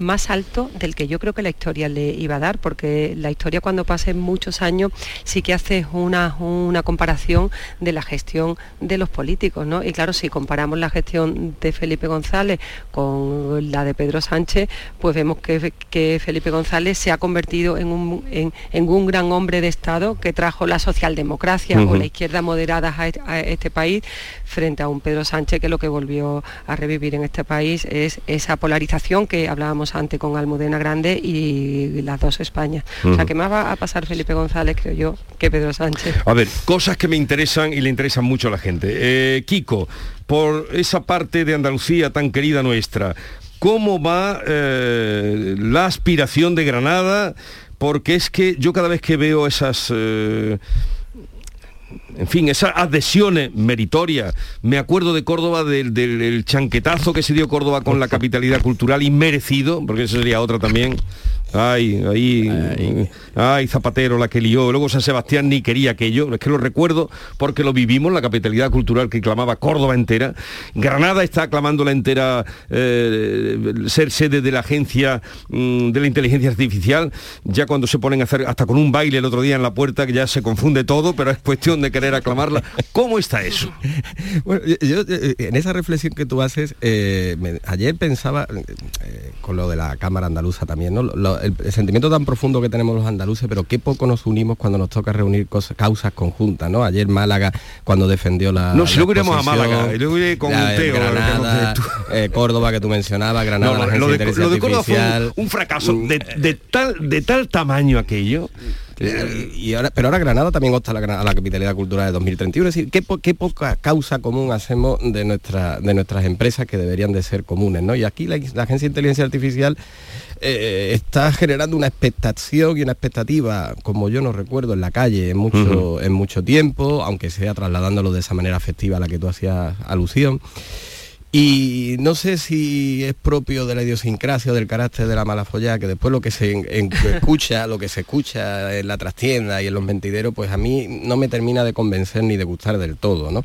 más alto del que yo creo que la historia le iba a dar, porque la historia cuando pasen muchos años sí que hace una, una comparación de la gestión de los políticos, ¿no? Y claro, si comparamos la gestión de Felipe González con la de Pedro Sánchez, pues vemos que, que Felipe González se ha convertido en un, en, en un gran hombre de Estado que trajo la socialdemocracia o la izquierda moderada a, a este país frente a un Pedro Sánchez que lo que volvió a revivir en este país es esa polarización que hablábamos antes con Almudena Grande y las dos Españas. O sea, que más va a pasar Felipe González, creo yo, que Pedro Sánchez. A ver, cosas que me interesan y le interesan mucho a la gente. Eh, Kiko, por esa parte de Andalucía tan querida nuestra, ¿cómo va eh, la aspiración de Granada? Porque es que yo cada vez que veo esas... eh, en fin, esas adhesiones meritorias. Me acuerdo de Córdoba del, chanquetazo que se dio Córdoba con la capitalidad cultural inmerecido, porque eso sería otra también. Ay, ahí, ay, Zapatero la que lió. Luego San Sebastián ni quería aquello. Es que lo recuerdo porque lo vivimos, la capitalidad cultural que clamaba Córdoba entera. Granada está clamando la entera eh, ser sede de la agencia mm, de la inteligencia artificial. Ya cuando se ponen a hacer, hasta con un baile el otro día en la puerta, que ya se confunde todo, pero es cuestión de querer aclamarla. ¿Cómo está eso? Bueno, yo, yo, eh, en esa reflexión que tú haces, eh, me- ayer pensaba, eh, con lo de la Cámara Andaluza también, ¿no? Lo- el, sentimiento tan profundo que tenemos los andaluces, pero qué poco nos unimos cuando nos toca reunir causas conjuntas, ¿no? Ayer Málaga, cuando defendió la. No, si luego iremos a Málaga, y luego iré con la, Teo, Granada, eh, Córdoba que tú mencionabas, Granada, la lo, de, lo de Córdoba fue un, fracaso de, de, tal, de tal tamaño aquello y ahora, pero ahora Granada también opta a la, capitalidad cultural de 2031. Es decir, qué, poca causa común hacemos de, nuestra, de nuestras empresas que deberían de ser comunes. ¿no? Y aquí la, Agencia de Inteligencia Artificial eh, está generando una expectación y una expectativa, como yo no recuerdo, en la calle en mucho, en mucho tiempo, aunque sea trasladándolo de esa manera afectiva a la que tú hacías alusión. Y no sé si es propio de la idiosincrasia o del carácter de la mala follada, que después lo que se escucha, lo que se escucha en la trastienda y en los mentideros, pues a mí no me termina de convencer ni de gustar del todo, ¿no?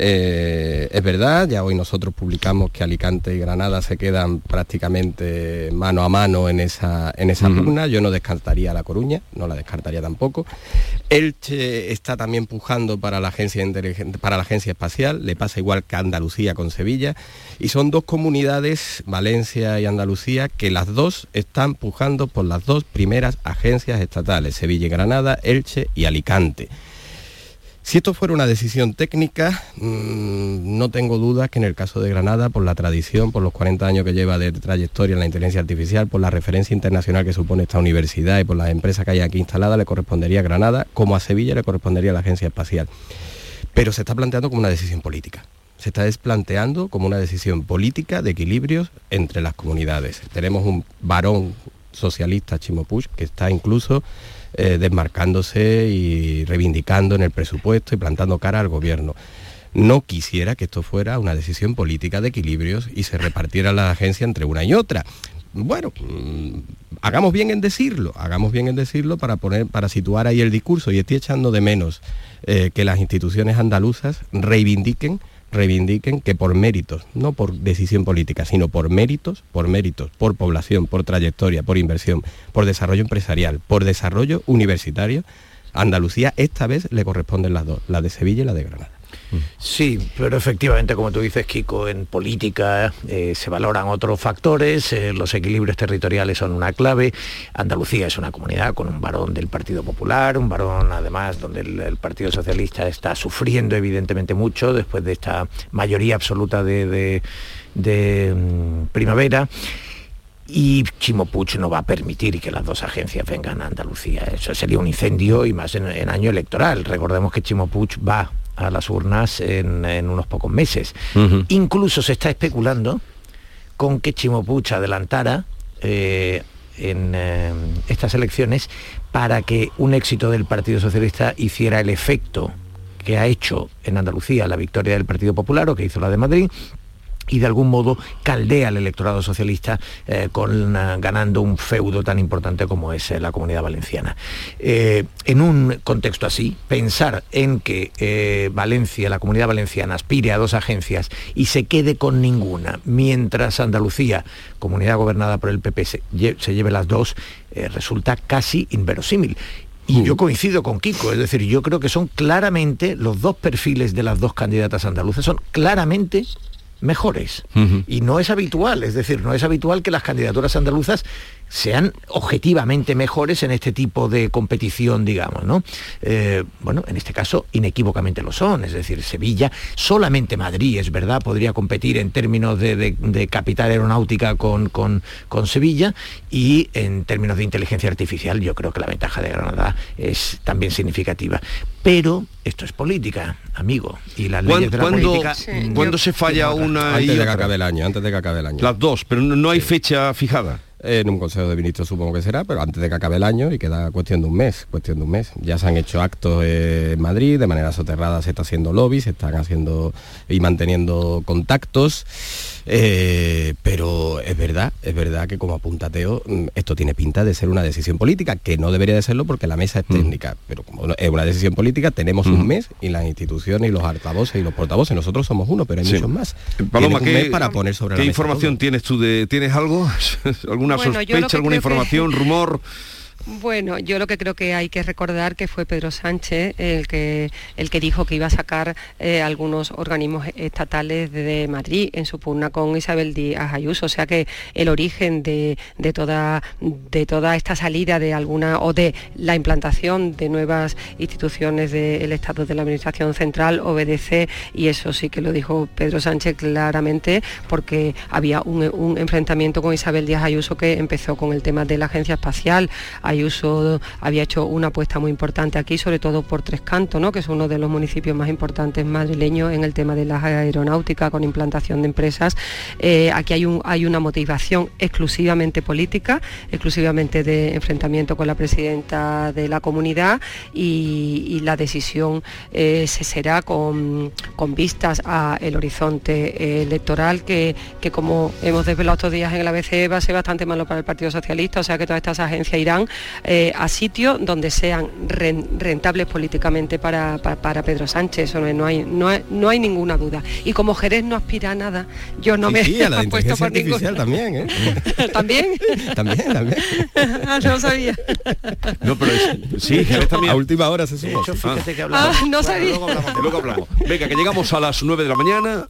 Eh, es verdad, ya hoy nosotros publicamos que Alicante y Granada se quedan prácticamente mano a mano en esa, en esa pugna. Yo no descartaría La Coruña, no la descartaría tampoco. Elche está también pujando para la agencia para la agencia espacial, le pasa igual que Andalucía con Sevilla. Y son dos comunidades, Valencia y Andalucía, que las dos están pujando por las dos primeras agencias estatales, Sevilla y Granada, Elche y Alicante. Si esto fuera una decisión técnica, mm, no tengo dudas que en el caso de Granada, por la tradición, por los 40 años que lleva de trayectoria en la inteligencia artificial, por la referencia internacional que supone esta universidad y por las empresas que hay aquí instaladas, le correspondería a Granada, como a Sevilla le correspondería a la agencia espacial. Pero se está planteando como una decisión política. Se está desplanteando como una decisión política de equilibrios entre las comunidades. Tenemos un varón socialista, Chimo que está incluso eh, desmarcándose y reivindicando en el presupuesto y plantando cara al gobierno. No quisiera que esto fuera una decisión política de equilibrios y se repartiera la agencia entre una y otra. Bueno, mm, hagamos bien en decirlo, hagamos bien en decirlo para poner, para situar ahí el discurso y estoy echando de menos eh, que las instituciones andaluzas reivindiquen reivindiquen que por méritos, no por decisión política, sino por méritos, por méritos, por población, por trayectoria, por inversión, por desarrollo empresarial, por desarrollo universitario, Andalucía esta vez le corresponden las dos, la de Sevilla y la de Granada. Sí, pero efectivamente, como tú dices, Kiko, en política eh, se valoran otros factores, eh, los equilibrios territoriales son una clave. Andalucía es una comunidad con un varón del Partido Popular, un varón además donde el, Partido Socialista está sufriendo evidentemente mucho después de esta mayoría absoluta de, mm, primavera y Chimo Puig no va a permitir que las dos agencias vengan a Andalucía. Eso sería un incendio y más en, año electoral. Recordemos que Chimo Puig va a las urnas en, unos pocos meses. Incluso se está especulando con que Chimo Puig adelantara eh, en eh, estas elecciones para que un éxito del Partido Socialista hiciera el efecto que ha hecho en Andalucía la victoria del Partido Popular o que hizo la de Madrid y de algún modo caldea al electorado socialista eh, con, eh, ganando un feudo tan importante como es eh, la comunidad valenciana. en un contexto así, pensar en que Valencia, la comunidad valenciana, aspire a dos agencias y se quede con ninguna, mientras Andalucía, comunidad gobernada por el PP, se, lleve las dos, resulta casi inverosímil. Y yo coincido con Kiko, es decir, yo creo que son claramente los dos perfiles de las dos candidatas andaluzas, son claramente mejores. Y no es habitual, es decir, no es habitual que las candidaturas andaluzas sean objetivamente mejores en este tipo de competición, digamos, ¿no? Eh, bueno, en este caso inequívocamente lo son, es decir, Sevilla, solamente Madrid, es verdad, podría competir en términos de, capital aeronáutica con, con, Sevilla. Y en términos de inteligencia artificial yo creo que la ventaja de Granada es también significativa. Pero esto es política, amigo, y las leyes de la política... ¿Cuándo se falla una antes de que acabe el año, antes de que acabe el año. Las dos, pero no, hay fecha fijada en un Consejo de Ministros supongo que será, pero antes de que acabe el año y queda cuestión de un mes, cuestión de un mes. Ya se han hecho actos en Madrid, de manera soterrada se está haciendo lobby, se están haciendo y manteniendo contactos. Eh, pero es verdad, es verdad que como apuntateo mm, esto tiene pinta de ser una decisión política, que no debería de serlo porque la mesa es mm. técnica, pero como es una decisión política, tenemos un mm. mes y las instituciones y los altavoces y los portavoces, nosotros somos uno, pero hay muchos más. Paloma, ¿qué, para poner sobre ¿qué información tienes tú de, tienes algo? ¿Alguna sospecha, alguna información, rumor? Bueno, yo lo que creo que hay que recordar que fue Pedro Sánchez el que, el que dijo que iba a sacar eh, algunos organismos estatales de Madrid en su pugna con Isabel Díaz Ayuso. O sea que el origen de, toda, de toda esta salida de alguna o de la implantación de nuevas instituciones del Estado de la Administración Central obedece, y eso sí que lo dijo Pedro Sánchez claramente, porque había un, enfrentamiento con Isabel Díaz Ayuso que empezó con el tema de la agencia espacial. Ayuso había hecho una apuesta muy importante aquí, sobre todo por Tres Cantos, ¿no? que es uno de los municipios más importantes madrileños en el tema de la aeronáutica con implantación de empresas. Eh, aquí hay, un, hay una motivación exclusivamente política, exclusivamente de enfrentamiento con la presidenta de la comunidad y, la decisión eh, se será con, vistas al horizonte electoral que, que, como hemos desvelado estos días en el ABC va a ser bastante malo para el Partido Socialista, o sea que todas estas agencias irán eh, a sitios donde sean rentables políticamente para, Pedro Sánchez, eso no hay, no, hay, no hay ninguna duda. Y como Jerez no aspira a nada, yo no me he puesto por artificial también, ¿eh? ¿También? también, también. ah, no sabía. No, pero sí, Jerez también. A última hora se sumó. ah, no sabía. luego, hablamos, luego hablamos. Venga, que llegamos a las 9 de la mañana.